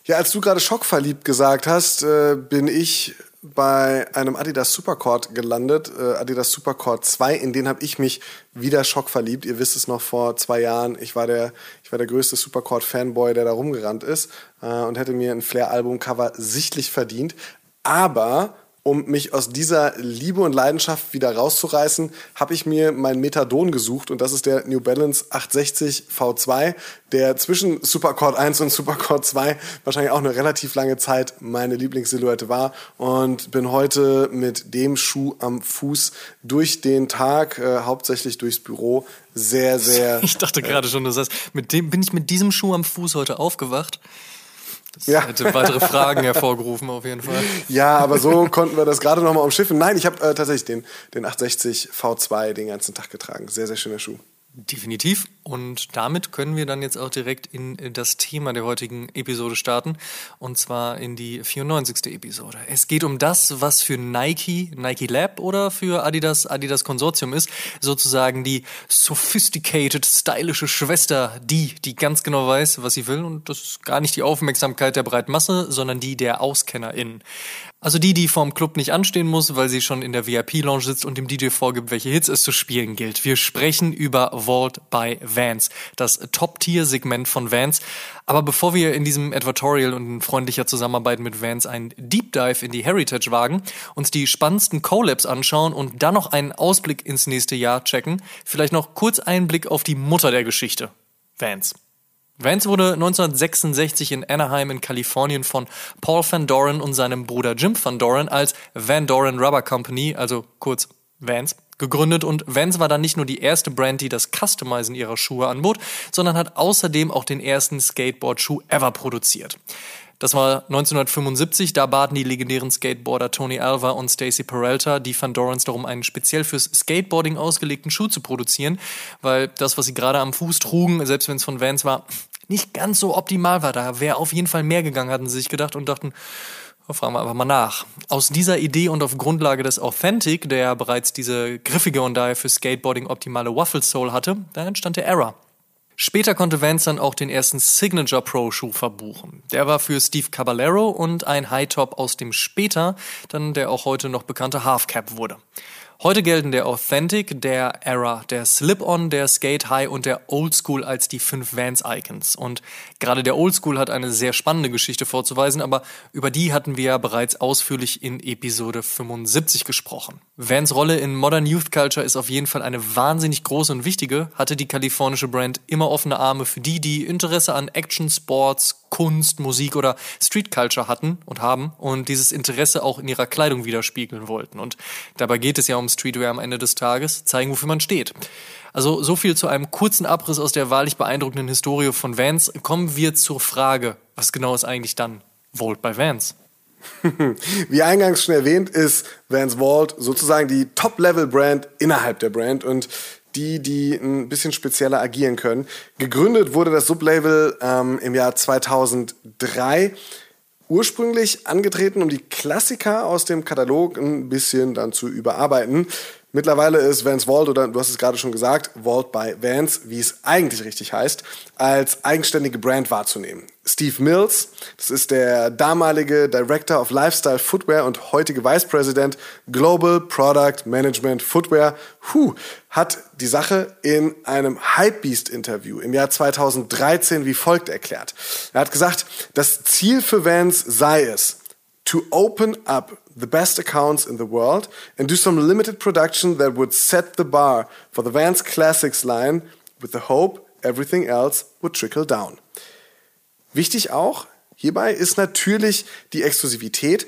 Ja, als du gerade schockverliebt gesagt hast, äh, bin ich bei einem Adidas Supercord gelandet, äh, Adidas Supercord 2, in den habe ich mich wieder schockverliebt. Ihr wisst es noch vor zwei Jahren, ich war der, ich war der größte Supercord-Fanboy, der da rumgerannt ist äh, und hätte mir ein Flair-Album-Cover sichtlich verdient. Aber um mich aus dieser Liebe und Leidenschaft wieder rauszureißen, habe ich mir mein Methadon gesucht und das ist der New Balance 860 V2, der zwischen Supercord 1 und Supercord 2 wahrscheinlich auch eine relativ lange Zeit meine Lieblingssilhouette war und bin heute mit dem Schuh am Fuß durch den Tag, äh, hauptsächlich durchs Büro, sehr, sehr. Ich dachte gerade schon, das heißt, mit dem bin ich mit diesem Schuh am Fuß heute aufgewacht. Das Ja. hätte weitere Fragen hervorgerufen, auf jeden Fall. Ja, aber so konnten wir das gerade nochmal umschiffen. Nein, ich habe äh, tatsächlich den, den 860 V2 den ganzen Tag getragen. Sehr, sehr schöner Schuh. Definitiv. Und damit können wir dann jetzt auch direkt in das Thema der heutigen Episode starten. Und zwar in die 94. Episode. Es geht um das, was für Nike, Nike Lab oder für Adidas, Adidas Konsortium ist. Sozusagen die sophisticated, stylische Schwester, die, die ganz genau weiß, was sie will. Und das ist gar nicht die Aufmerksamkeit der breiten Masse, sondern die der AuskennerInnen. Also die, die vorm Club nicht anstehen muss, weil sie schon in der VIP-Lounge sitzt und dem DJ vorgibt, welche Hits es zu spielen gilt. Wir sprechen über Vault by Vans, das Top-Tier-Segment von Vans. Aber bevor wir in diesem Advertorial und in freundlicher Zusammenarbeit mit Vans einen Deep Dive in die Heritage wagen, uns die spannendsten Collabs anschauen und dann noch einen Ausblick ins nächste Jahr checken, vielleicht noch kurz einen Blick auf die Mutter der Geschichte, Vans. Vance wurde 1966 in Anaheim in Kalifornien von Paul Van Doren und seinem Bruder Jim Van Doren als Van Doren Rubber Company, also kurz Vans, gegründet und Vans war dann nicht nur die erste Brand, die das Customizen ihrer Schuhe anbot, sondern hat außerdem auch den ersten Skateboard-Schuh ever produziert. Das war 1975, da baten die legendären Skateboarder Tony Alva und Stacy Peralta die Van Dorens darum, einen speziell fürs Skateboarding ausgelegten Schuh zu produzieren, weil das, was sie gerade am Fuß trugen, selbst wenn es von Vans war, nicht ganz so optimal war. Da wäre auf jeden Fall mehr gegangen, hatten sie sich gedacht und dachten, oh, fragen wir einfach mal nach. Aus dieser Idee und auf Grundlage des Authentic, der ja bereits diese griffige und daher für Skateboarding optimale Waffle Sole hatte, da entstand der Era. Später konnte Vance dann auch den ersten Signature Pro Schuh verbuchen. Der war für Steve Caballero und ein High Top aus dem später dann der auch heute noch bekannte Half Cap wurde. Heute gelten der Authentic, der Era, der Slip-On, der Skate High und der Old School als die fünf Vans-Icons. Und gerade der Old School hat eine sehr spannende Geschichte vorzuweisen, aber über die hatten wir ja bereits ausführlich in Episode 75 gesprochen. Vans Rolle in Modern Youth Culture ist auf jeden Fall eine wahnsinnig große und wichtige, hatte die kalifornische Brand immer offene Arme für die, die Interesse an Action, Sports, Kunst, Musik oder Street Culture hatten und haben und dieses Interesse auch in ihrer Kleidung widerspiegeln wollten. Und dabei geht es ja um Streetwear am Ende des Tages, zeigen, wofür man steht. Also so viel zu einem kurzen Abriss aus der wahrlich beeindruckenden Historie von Vans. Kommen wir zur Frage, was genau ist eigentlich dann Volt bei Vans? Wie eingangs schon erwähnt, ist Vans Vault sozusagen die Top-Level-Brand innerhalb der Brand und die, die ein bisschen spezieller agieren können. Gegründet wurde das Sublabel ähm, im Jahr 2003. Ursprünglich angetreten, um die Klassiker aus dem Katalog ein bisschen dann zu überarbeiten. Mittlerweile ist Vans Vault, oder du hast es gerade schon gesagt, Vault by Vans, wie es eigentlich richtig heißt, als eigenständige Brand wahrzunehmen. Steve Mills, das ist der damalige Director of Lifestyle Footwear und heutige Vice President Global Product Management Footwear, huh, hat die Sache in einem Hypebeast-Interview im Jahr 2013 wie folgt erklärt. Er hat gesagt, das Ziel für Vans sei es, to open up the best accounts in the world and do some limited production that would set the bar for the Vans Classics line with the hope everything else would trickle down. Wichtig auch hierbei ist natürlich die Exklusivität.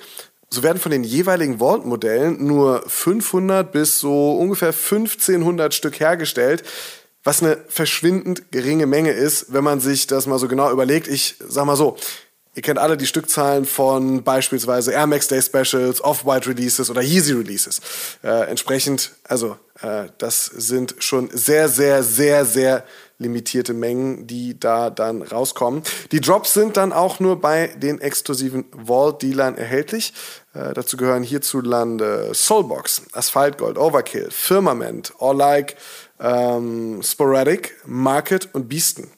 So werden von den jeweiligen Vault-Modellen nur 500 bis so ungefähr 1500 Stück hergestellt, was eine verschwindend geringe Menge ist, wenn man sich das mal so genau überlegt. Ich sag mal so, Ihr kennt alle die Stückzahlen von beispielsweise Air Max Day Specials, Off-White Releases oder Yeezy Releases. Äh, entsprechend, also äh, das sind schon sehr, sehr, sehr, sehr limitierte Mengen, die da dann rauskommen. Die Drops sind dann auch nur bei den exklusiven Vault-Dealern erhältlich. Äh, dazu gehören hierzulande Soulbox, Asphalt Gold, Overkill, Firmament, All Like, ähm, Sporadic, Market und Beasten.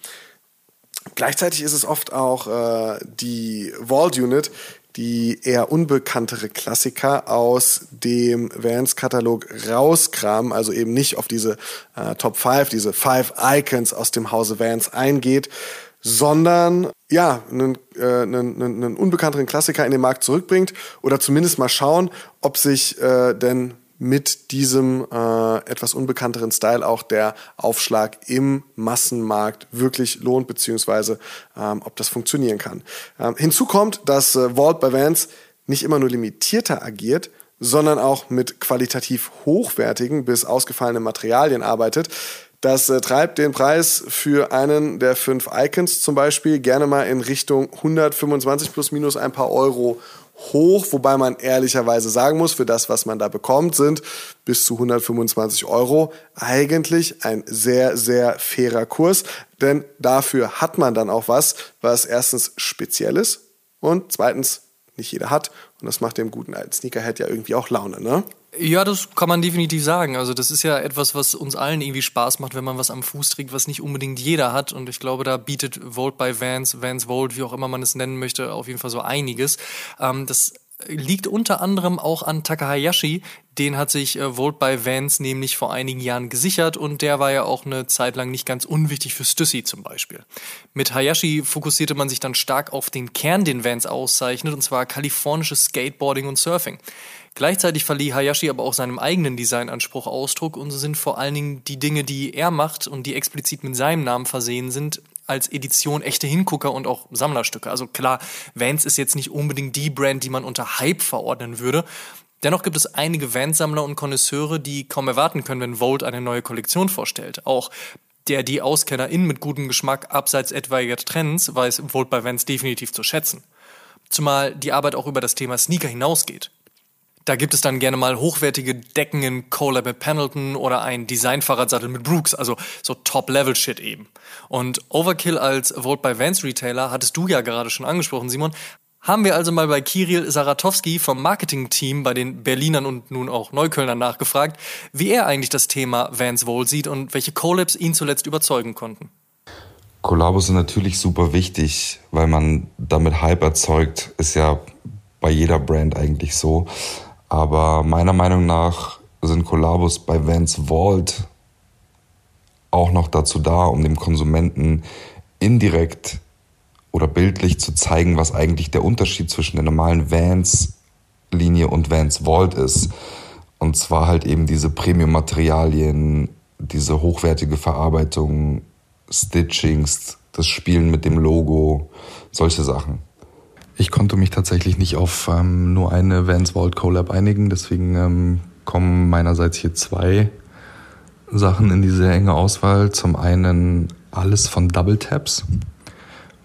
Gleichzeitig ist es oft auch äh, die Vault Unit, die eher unbekanntere Klassiker aus dem Vans-Katalog rauskramen, also eben nicht auf diese äh, Top 5, diese 5 Icons aus dem Hause Vans eingeht, sondern ja, einen, äh, einen, einen unbekannteren Klassiker in den Markt zurückbringt oder zumindest mal schauen, ob sich äh, denn mit diesem äh, etwas unbekannteren Style auch der Aufschlag im Massenmarkt wirklich lohnt, beziehungsweise ähm, ob das funktionieren kann. Ähm, hinzu kommt, dass äh, Vault bei Vans nicht immer nur limitierter agiert, sondern auch mit qualitativ hochwertigen bis ausgefallenen Materialien arbeitet. Das äh, treibt den Preis für einen der fünf Icons zum Beispiel gerne mal in Richtung 125 plus minus ein paar Euro hoch, wobei man ehrlicherweise sagen muss, für das, was man da bekommt, sind bis zu 125 Euro eigentlich ein sehr, sehr fairer Kurs, denn dafür hat man dann auch was, was erstens speziell ist und zweitens nicht jeder hat und das macht dem guten alten Sneakerhead ja irgendwie auch Laune, ne? Ja, das kann man definitiv sagen. Also das ist ja etwas, was uns allen irgendwie Spaß macht, wenn man was am Fuß trägt, was nicht unbedingt jeder hat. Und ich glaube, da bietet Volt bei Vans, Vans Volt, wie auch immer man es nennen möchte, auf jeden Fall so einiges. Ähm, das liegt unter anderem auch an Takahayashi. Den hat sich äh, Volt bei Vans nämlich vor einigen Jahren gesichert und der war ja auch eine Zeit lang nicht ganz unwichtig für Stussy zum Beispiel. Mit Hayashi fokussierte man sich dann stark auf den Kern, den Vans auszeichnet, und zwar kalifornisches Skateboarding und Surfing. Gleichzeitig verlieh Hayashi aber auch seinem eigenen Designanspruch Ausdruck und so sind vor allen Dingen die Dinge, die er macht und die explizit mit seinem Namen versehen sind, als Edition echte Hingucker und auch Sammlerstücke. Also klar, Vans ist jetzt nicht unbedingt die Brand, die man unter Hype verordnen würde. Dennoch gibt es einige Vans-Sammler und Konnoisseure, die kaum erwarten können, wenn Volt eine neue Kollektion vorstellt. Auch der die AuskennerInnen mit gutem Geschmack abseits etwaiger Trends weiß Volt bei Vans definitiv zu schätzen. Zumal die Arbeit auch über das Thema Sneaker hinausgeht. Da gibt es dann gerne mal hochwertige Decken in Colab mit Pendleton oder ein Design-Fahrradsattel mit Brooks, also so Top-Level-Shit eben. Und Overkill als Vote by Vans Retailer hattest du ja gerade schon angesprochen, Simon. Haben wir also mal bei Kirill Saratowski vom Marketing-Team bei den Berlinern und nun auch Neuköllnern nachgefragt, wie er eigentlich das Thema Vans Volt sieht und welche Collabs ihn zuletzt überzeugen konnten. Kollabos sind natürlich super wichtig, weil man damit Hype erzeugt, ist ja bei jeder Brand eigentlich so. Aber meiner Meinung nach sind Kollabos bei Vans Vault auch noch dazu da, um dem Konsumenten indirekt oder bildlich zu zeigen, was eigentlich der Unterschied zwischen der normalen Vans-Linie und Vans Vault ist. Und zwar halt eben diese Premium-Materialien, diese hochwertige Verarbeitung, Stitchings, das Spielen mit dem Logo, solche Sachen. Ich konnte mich tatsächlich nicht auf ähm, nur eine Vans Vault Collab einigen, deswegen ähm, kommen meinerseits hier zwei Sachen in diese enge Auswahl. Zum einen alles von Double Taps,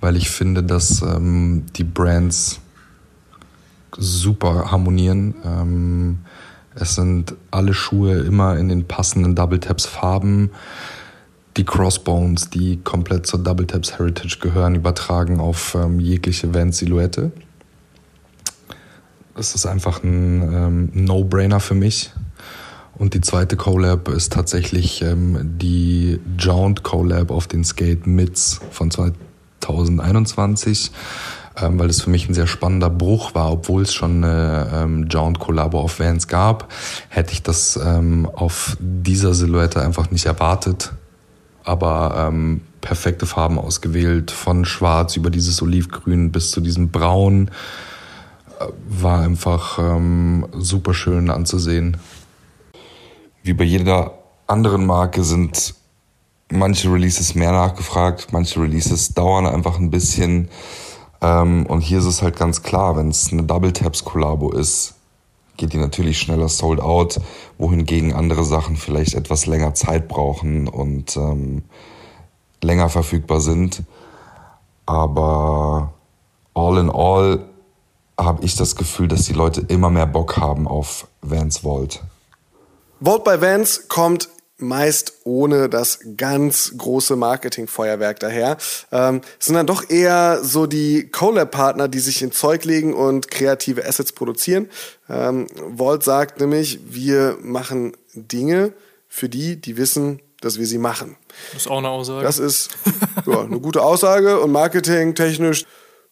weil ich finde, dass ähm, die Brands super harmonieren. Ähm, es sind alle Schuhe immer in den passenden Double Taps Farben die Crossbones, die komplett zur Double Taps Heritage gehören, übertragen auf ähm, jegliche Vans-Silhouette. Das ist einfach ein ähm, No-Brainer für mich. Und die zweite Collab ist tatsächlich ähm, die Jaunt Collab auf den Skate Mids von 2021, ähm, weil das für mich ein sehr spannender Bruch war, obwohl es schon eine ähm, Jaunt Collabo auf Vans gab, hätte ich das ähm, auf dieser Silhouette einfach nicht erwartet aber ähm, perfekte Farben ausgewählt, von schwarz über dieses Olivgrün bis zu diesem Braun. Äh, war einfach ähm, super schön anzusehen. Wie bei jeder anderen Marke sind manche Releases mehr nachgefragt, manche Releases dauern einfach ein bisschen. Ähm, und hier ist es halt ganz klar, wenn es eine Double Taps Collabo ist, geht die natürlich schneller sold out, wohingegen andere Sachen vielleicht etwas länger Zeit brauchen und ähm, länger verfügbar sind. Aber all in all habe ich das Gefühl, dass die Leute immer mehr Bock haben auf Vans Vault. Vault by Vans kommt meist ohne das ganz große Marketingfeuerwerk daher. Ähm, sind dann doch eher so die Collab-Partner, die sich in Zeug legen und kreative Assets produzieren. Ähm, Volt sagt nämlich, wir machen Dinge für die, die wissen, dass wir sie machen. Das ist auch eine Aussage. Das ist ja, eine gute Aussage und marketingtechnisch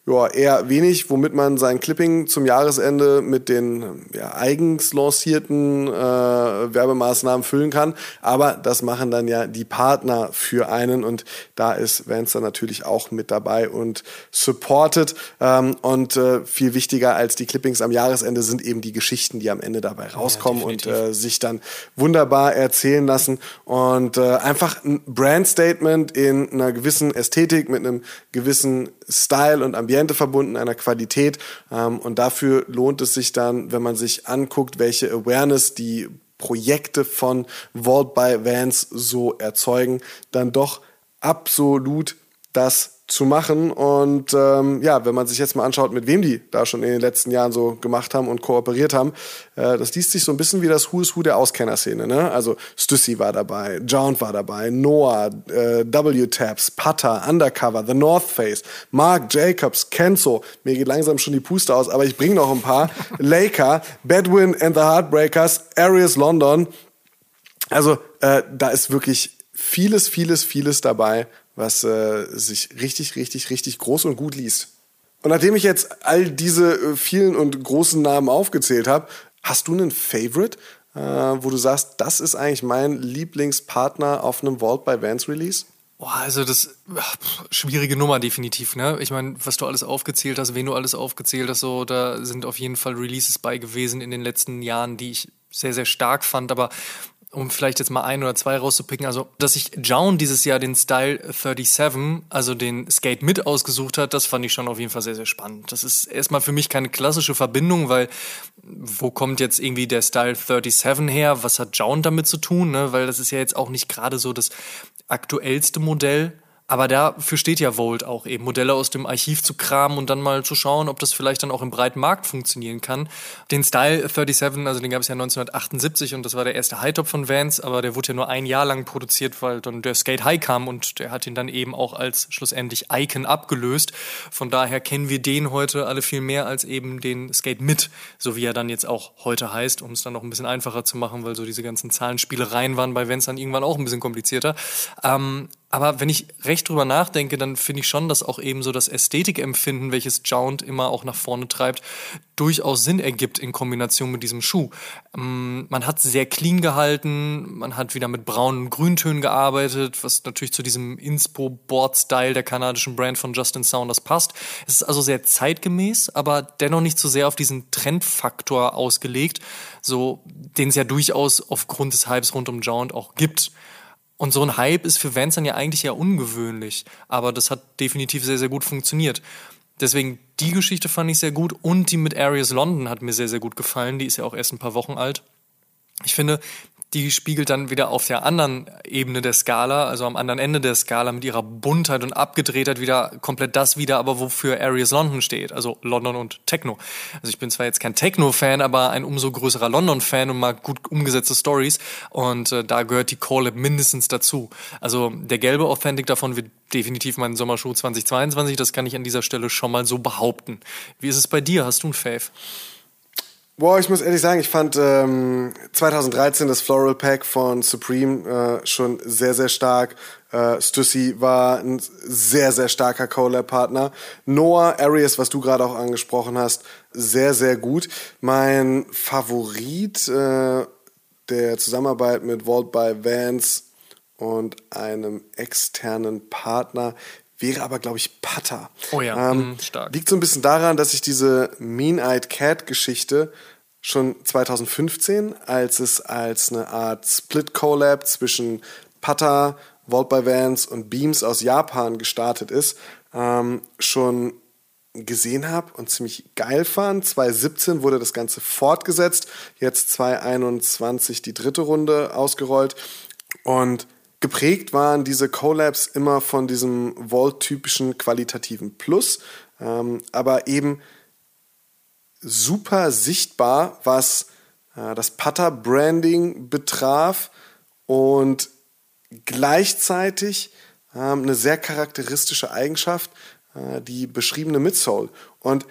ja, eher wenig, womit man sein Clipping zum Jahresende mit den ja, eigens lancierten äh, Werbemaßnahmen füllen kann. Aber das machen dann ja die Partner für einen und da ist Vance dann natürlich auch mit dabei und supported. Ähm, und äh, viel wichtiger als die Clippings am Jahresende sind eben die Geschichten, die am Ende dabei rauskommen ja, und äh, sich dann wunderbar erzählen lassen. Und äh, einfach ein Brand-Statement in einer gewissen Ästhetik, mit einem gewissen Style und Ambiente verbunden, einer Qualität. Ähm, und dafür lohnt es sich dann, wenn man sich anguckt, welche Awareness die Projekte von Vault by Vans so erzeugen, dann doch absolut das zu machen. Und ähm, ja, wenn man sich jetzt mal anschaut, mit wem die da schon in den letzten Jahren so gemacht haben und kooperiert haben, äh, das liest sich so ein bisschen wie das Who is Who der Auskennerszene. Ne? Also Stussy war dabei, Jound war dabei, Noah, äh, W-Tabs, Putter, Undercover, The North Face, Mark Jacobs, Kenzo. Mir geht langsam schon die Puste aus, aber ich bringe noch ein paar. Laker, Bedwin and the Heartbreakers, Arias London. Also äh, da ist wirklich vieles, vieles, vieles dabei, was äh, sich richtig, richtig, richtig groß und gut liest. Und nachdem ich jetzt all diese äh, vielen und großen Namen aufgezählt habe, hast du einen Favorite, äh, wo du sagst, das ist eigentlich mein Lieblingspartner auf einem Vault by Vans Release? Boah, also das ach, schwierige Nummer definitiv, ne? Ich meine, was du alles aufgezählt hast, wen du alles aufgezählt hast, so da sind auf jeden Fall Releases bei gewesen in den letzten Jahren, die ich sehr sehr stark fand, aber um vielleicht jetzt mal ein oder zwei rauszupicken, also dass sich Jown dieses Jahr den Style 37, also den Skate mit ausgesucht hat, das fand ich schon auf jeden Fall sehr, sehr spannend. Das ist erstmal für mich keine klassische Verbindung, weil wo kommt jetzt irgendwie der Style 37 her? Was hat Jown damit zu tun? Ne? Weil das ist ja jetzt auch nicht gerade so das aktuellste Modell. Aber dafür steht ja Volt auch eben, Modelle aus dem Archiv zu kramen und dann mal zu schauen, ob das vielleicht dann auch im breiten Markt funktionieren kann. Den Style 37, also den gab es ja 1978 und das war der erste High-Top von Vans, aber der wurde ja nur ein Jahr lang produziert, weil dann der Skate High kam und der hat ihn dann eben auch als schlussendlich Icon abgelöst. Von daher kennen wir den heute alle viel mehr als eben den Skate Mid, so wie er dann jetzt auch heute heißt, um es dann noch ein bisschen einfacher zu machen, weil so diese ganzen Zahlenspielereien waren bei Vans dann irgendwann auch ein bisschen komplizierter. Ähm, aber wenn ich recht drüber nachdenke, dann finde ich schon, dass auch eben so das Ästhetikempfinden, welches Jount immer auch nach vorne treibt, durchaus Sinn ergibt in Kombination mit diesem Schuh. Ähm, man hat sehr clean gehalten, man hat wieder mit braunen Grüntönen gearbeitet, was natürlich zu diesem Inspo-Board-Style der kanadischen Brand von Justin Saunders passt. Es ist also sehr zeitgemäß, aber dennoch nicht so sehr auf diesen Trendfaktor ausgelegt, so den es ja durchaus aufgrund des Hypes rund um Jount auch gibt. Und so ein Hype ist für Vans dann ja eigentlich ja ungewöhnlich, aber das hat definitiv sehr, sehr gut funktioniert. Deswegen die Geschichte fand ich sehr gut und die mit Arias London hat mir sehr, sehr gut gefallen. Die ist ja auch erst ein paar Wochen alt. Ich finde, die spiegelt dann wieder auf der anderen Ebene der Skala, also am anderen Ende der Skala mit ihrer Buntheit und Abgedrehtheit wieder komplett das wieder, aber wofür Arias London steht, also London und Techno. Also ich bin zwar jetzt kein Techno-Fan, aber ein umso größerer London-Fan und mag gut umgesetzte Stories und äh, da gehört die Collab mindestens dazu. Also der gelbe Authentic davon wird definitiv mein Sommerschuh 2022, das kann ich an dieser Stelle schon mal so behaupten. Wie ist es bei dir? Hast du ein Fave? Boah, ich muss ehrlich sagen, ich fand ähm, 2013 das Floral Pack von Supreme äh, schon sehr, sehr stark. Äh, Stussy war ein sehr, sehr starker Collab-Partner. Noah Arias, was du gerade auch angesprochen hast, sehr, sehr gut. Mein Favorit äh, der Zusammenarbeit mit Vault by Vance und einem externen Partner wäre aber, glaube ich, Putter. Oh ja, ähm, mhm, stark. Liegt so ein bisschen daran, dass ich diese Mean-Eyed Cat-Geschichte schon 2015, als es als eine Art Split-Collab zwischen Pata, Vault by Vans und Beams aus Japan gestartet ist, ähm, schon gesehen habe und ziemlich geil fand. 2017 wurde das Ganze fortgesetzt, jetzt 2021 die dritte Runde ausgerollt und geprägt waren diese Collabs immer von diesem Vault-typischen qualitativen Plus, ähm, aber eben super sichtbar, was äh, das Putter-Branding betraf und gleichzeitig äh, eine sehr charakteristische Eigenschaft, äh, die beschriebene Midsole. Und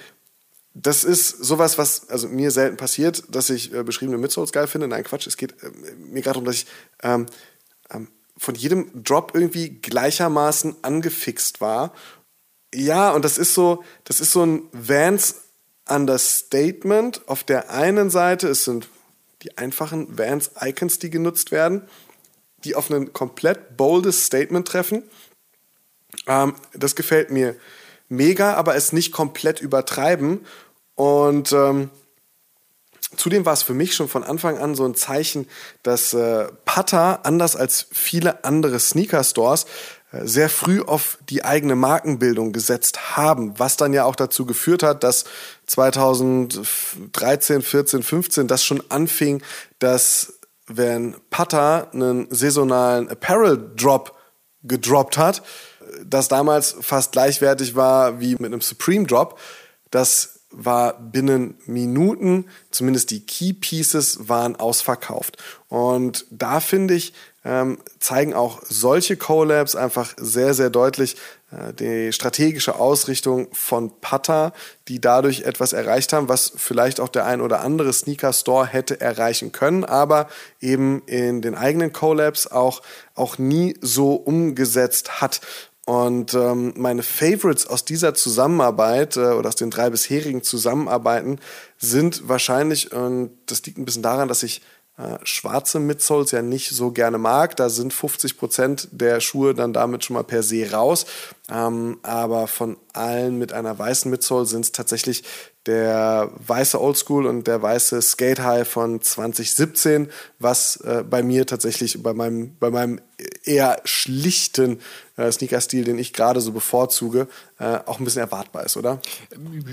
das ist sowas, was also mir selten passiert, dass ich äh, beschriebene Midsoles geil finde. Nein, Quatsch, es geht äh, mir gerade darum, dass ich ähm, ähm, von jedem Drop irgendwie gleichermaßen angefixt war Ja, und das ist so, das ist so ein Vans Understatement. Auf der einen Seite, es sind die einfachen Vans Icons, die genutzt werden, die auf ein komplett boldes Statement treffen. Ähm, das gefällt mir mega, aber es nicht komplett übertreiben. Und ähm, zudem war es für mich schon von Anfang an so ein Zeichen, dass äh, Pata, anders als viele andere Sneaker-Stores, äh, sehr früh auf die eigene Markenbildung gesetzt haben, was dann ja auch dazu geführt hat, dass 2013, 14, 15 das schon anfing, dass wenn Pata einen saisonalen Apparel Drop gedroppt hat, das damals fast gleichwertig war wie mit einem Supreme Drop, das war binnen Minuten, zumindest die Key Pieces waren ausverkauft. Und da finde ich, ähm, zeigen auch solche Collabs einfach sehr, sehr deutlich äh, die strategische Ausrichtung von Pata, die dadurch etwas erreicht haben, was vielleicht auch der ein oder andere Sneaker Store hätte erreichen können, aber eben in den eigenen Collabs auch, auch nie so umgesetzt hat. Und ähm, meine Favorites aus dieser Zusammenarbeit äh, oder aus den drei bisherigen Zusammenarbeiten sind wahrscheinlich, und das liegt ein bisschen daran, dass ich äh, schwarze Midsoles ja nicht so gerne mag. Da sind 50 Prozent der Schuhe dann damit schon mal per se raus. Ähm, aber von allen mit einer weißen Midsole sind es tatsächlich der weiße Oldschool und der weiße Skate High von 2017, was äh, bei mir tatsächlich bei meinem, bei meinem eher schlichten äh, Sneaker-Stil, den ich gerade so bevorzuge, äh, auch ein bisschen erwartbar ist, oder?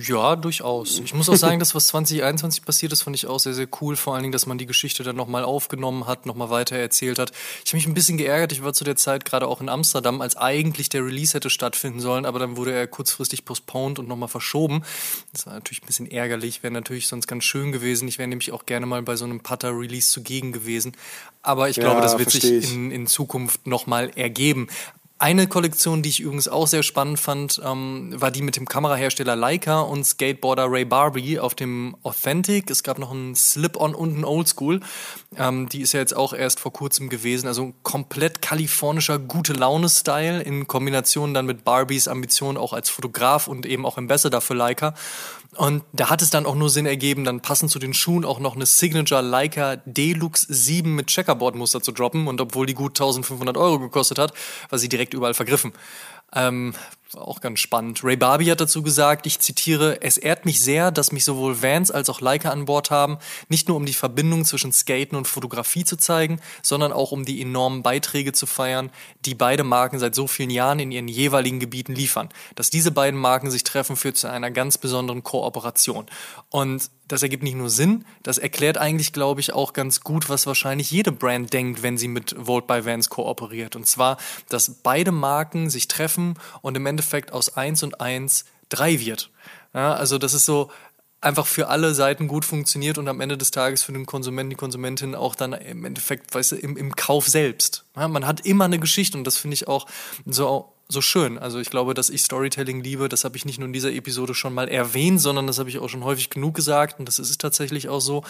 Ja, durchaus. Ich muss auch sagen, das, was 2021 passiert ist, fand ich auch sehr, sehr cool. Vor allen Dingen, dass man die Geschichte dann nochmal aufgenommen hat, nochmal weiter erzählt hat. Ich habe mich ein bisschen geärgert. Ich war zu der Zeit gerade auch in Amsterdam, als eigentlich der Release hätte stattfinden sollen, aber dann wurde er kurzfristig postponed und nochmal verschoben. Das war natürlich ein bisschen ärgerlich, wäre natürlich sonst ganz schön gewesen. Ich wäre nämlich auch gerne mal bei so einem Putter-Release zugegen gewesen. Aber ich glaube, ja, das wird sich in, in Zukunft nochmal ergeben. Eine Kollektion, die ich übrigens auch sehr spannend fand, ähm, war die mit dem Kamerahersteller Leica und Skateboarder Ray Barbie auf dem Authentic. Es gab noch einen Slip-On und einen Oldschool. Ähm, die ist ja jetzt auch erst vor kurzem gewesen. Also komplett kalifornischer gute Laune-Style in Kombination dann mit Barbies Ambition auch als Fotograf und eben auch Ambassador für Leica. Und da hat es dann auch nur Sinn ergeben, dann passend zu den Schuhen auch noch eine Signature Leica Deluxe 7 mit Checkerboard-Muster zu droppen. Und obwohl die gut 1500 Euro gekostet hat, war sie direkt überall vergriffen. Ähm, auch ganz spannend. Ray Barbie hat dazu gesagt, ich zitiere, es ehrt mich sehr, dass mich sowohl Vans als auch Leica an Bord haben, nicht nur um die Verbindung zwischen Skaten und Fotografie zu zeigen, sondern auch um die enormen Beiträge zu feiern, die beide Marken seit so vielen Jahren in ihren jeweiligen Gebieten liefern. Dass diese beiden Marken sich treffen, führt zu einer ganz besonderen Kooperation. Und das ergibt nicht nur Sinn, das erklärt eigentlich, glaube ich, auch ganz gut, was wahrscheinlich jede Brand denkt, wenn sie mit Vault by Vans kooperiert. Und zwar, dass beide Marken sich treffen und im Endeffekt aus eins und eins drei wird. Ja, also das ist so einfach für alle Seiten gut funktioniert und am Ende des Tages für den Konsumenten, die Konsumentin auch dann im Endeffekt, weißt du, im, im Kauf selbst. Ja, man hat immer eine Geschichte und das finde ich auch so so schön. Also ich glaube, dass ich Storytelling liebe, das habe ich nicht nur in dieser Episode schon mal erwähnt, sondern das habe ich auch schon häufig genug gesagt und das ist tatsächlich auch so.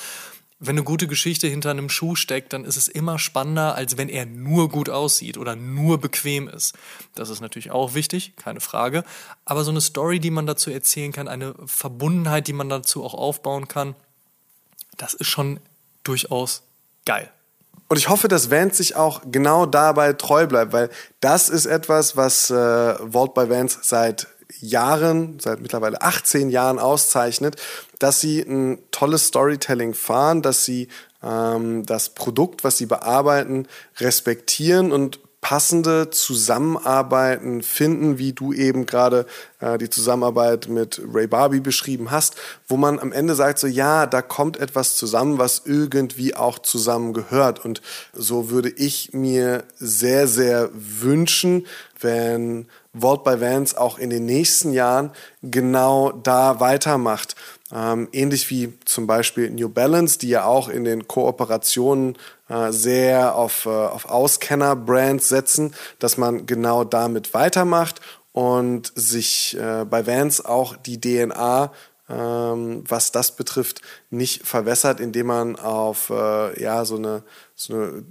Wenn eine gute Geschichte hinter einem Schuh steckt, dann ist es immer spannender, als wenn er nur gut aussieht oder nur bequem ist. Das ist natürlich auch wichtig, keine Frage. Aber so eine Story, die man dazu erzählen kann, eine Verbundenheit, die man dazu auch aufbauen kann, das ist schon durchaus geil. Und ich hoffe, dass Vance sich auch genau dabei treu bleibt, weil das ist etwas, was äh, Vault by Vance seit Jahren, seit mittlerweile 18 Jahren auszeichnet, dass sie ein tolles Storytelling fahren, dass sie ähm, das Produkt, was sie bearbeiten, respektieren und passende Zusammenarbeiten finden, wie du eben gerade äh, die Zusammenarbeit mit Ray Barbie beschrieben hast, wo man am Ende sagt, so ja, da kommt etwas zusammen, was irgendwie auch zusammengehört. Und so würde ich mir sehr, sehr wünschen, wenn Vault by Vance auch in den nächsten Jahren genau da weitermacht. Ähm, ähnlich wie zum Beispiel New Balance, die ja auch in den Kooperationen äh, sehr auf, äh, auf Auskenner-Brands setzen, dass man genau damit weitermacht und sich äh, bei Vans auch die DNA ähm, was das betrifft, nicht verwässert, indem man auf äh, ja, so, eine, so eine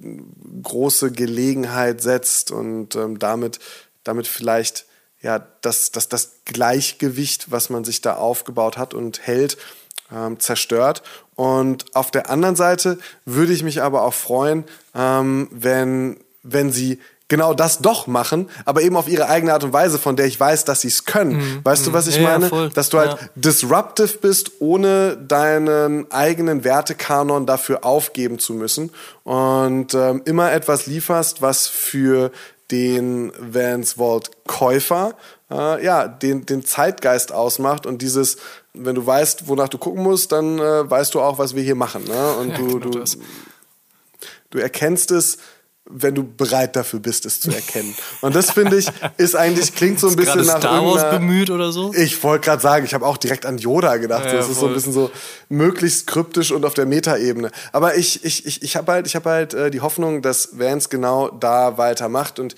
große Gelegenheit setzt und ähm, damit, damit vielleicht ja, das, das, das Gleichgewicht, was man sich da aufgebaut hat und hält, ähm, zerstört. Und auf der anderen Seite würde ich mich aber auch freuen, ähm, wenn, wenn sie genau das doch machen, aber eben auf ihre eigene Art und Weise, von der ich weiß, dass sie es können. Mhm. Weißt du, was ich ja, meine? Voll. Dass du halt ja. disruptive bist, ohne deinen eigenen Wertekanon dafür aufgeben zu müssen und ähm, immer etwas lieferst, was für den Vans Vault Käufer äh, ja den den Zeitgeist ausmacht und dieses wenn du weißt wonach du gucken musst dann äh, weißt du auch was wir hier machen ne? und ja, du genau du, du erkennst es wenn du bereit dafür bist, es zu erkennen. Und das finde ich, ist eigentlich, klingt so ein bisschen nach Star Wars bemüht oder so? Ich wollte gerade sagen, ich habe auch direkt an Yoda gedacht. Ja, das ist so ein bisschen so möglichst kryptisch und auf der Metaebene. Aber ich, ich, ich, ich habe halt, ich hab halt äh, die Hoffnung, dass Vance genau da weitermacht und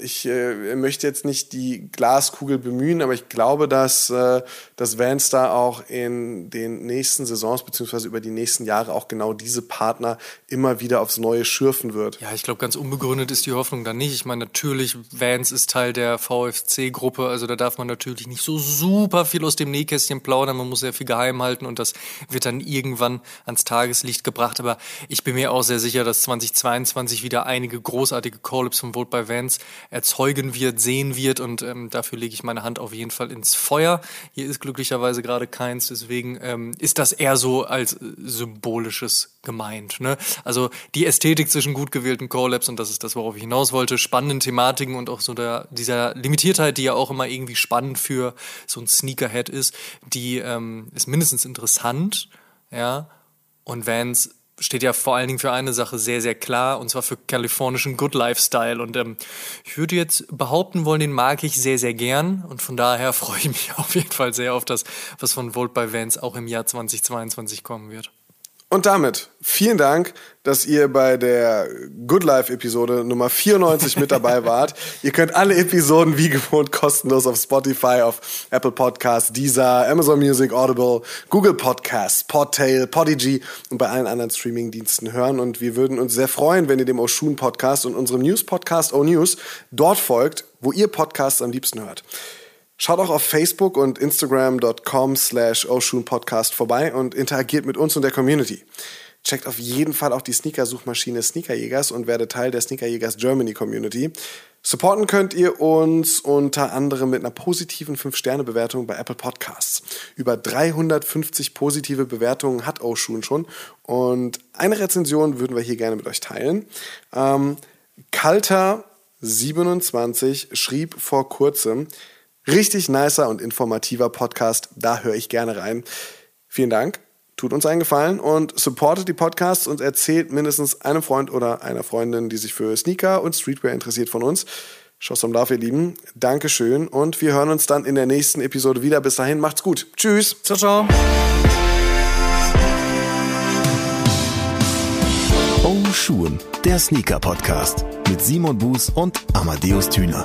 ich äh, möchte jetzt nicht die Glaskugel bemühen, aber ich glaube, dass, äh, dass Vance da auch in den nächsten Saisons beziehungsweise über die nächsten Jahre auch genau diese Partner immer wieder aufs Neue schürfen wird. Ja, ich glaube, ganz unbegründet ist die Hoffnung da nicht. Ich meine, natürlich, Vance ist Teil der VFC-Gruppe, also da darf man natürlich nicht so super viel aus dem Nähkästchen plaudern, man muss sehr viel geheim halten und das wird dann irgendwann ans Tageslicht gebracht. Aber ich bin mir auch sehr sicher, dass 2022 wieder einige großartige Call-Ups von Vote by Vance erzeugen wird, sehen wird und ähm, dafür lege ich meine Hand auf jeden Fall ins Feuer. Hier ist glücklicherweise gerade keins, deswegen ähm, ist das eher so als symbolisches gemeint. Ne? Also die Ästhetik zwischen gut gewählten Collabs und das ist das, worauf ich hinaus wollte, spannenden Thematiken und auch so der, dieser Limitiertheit, die ja auch immer irgendwie spannend für so ein Sneakerhead ist, die ähm, ist mindestens interessant, ja, und Vans steht ja vor allen Dingen für eine Sache sehr, sehr klar, und zwar für kalifornischen Good Lifestyle. Und ähm, ich würde jetzt behaupten wollen, den mag ich sehr, sehr gern. Und von daher freue ich mich auf jeden Fall sehr auf das, was von Volt by Vans auch im Jahr 2022 kommen wird. Und damit vielen Dank, dass ihr bei der Good Life Episode Nummer 94 mit dabei wart. ihr könnt alle Episoden wie gewohnt kostenlos auf Spotify, auf Apple Podcasts, Deezer, Amazon Music, Audible, Google Podcasts, Podtail, Podigy und bei allen anderen Streaming-Diensten hören. Und wir würden uns sehr freuen, wenn ihr dem Oshun Podcast und unserem News Podcast O News dort folgt, wo ihr Podcasts am liebsten hört. Schaut auch auf Facebook und Instagram.com slash Podcast vorbei und interagiert mit uns und der Community. Checkt auf jeden Fall auch die Sneaker-Suchmaschine Sneakerjägers und werdet Teil der Sneakerjägers Germany Community. Supporten könnt ihr uns unter anderem mit einer positiven 5-Sterne-Bewertung bei Apple Podcasts. Über 350 positive Bewertungen hat Oshun schon und eine Rezension würden wir hier gerne mit euch teilen. Ähm, Kalter27 schrieb vor kurzem, Richtig nicer und informativer Podcast, da höre ich gerne rein. Vielen Dank, tut uns einen Gefallen und supportet die Podcasts und erzählt mindestens einem Freund oder einer Freundin, die sich für Sneaker und Streetwear interessiert von uns. Schoss am Lauf, ihr Lieben. Dankeschön und wir hören uns dann in der nächsten Episode wieder. Bis dahin, macht's gut. Tschüss. Ciao, ciao. Oh Schuhen, der Sneaker-Podcast mit Simon Buß und Amadeus Thüner.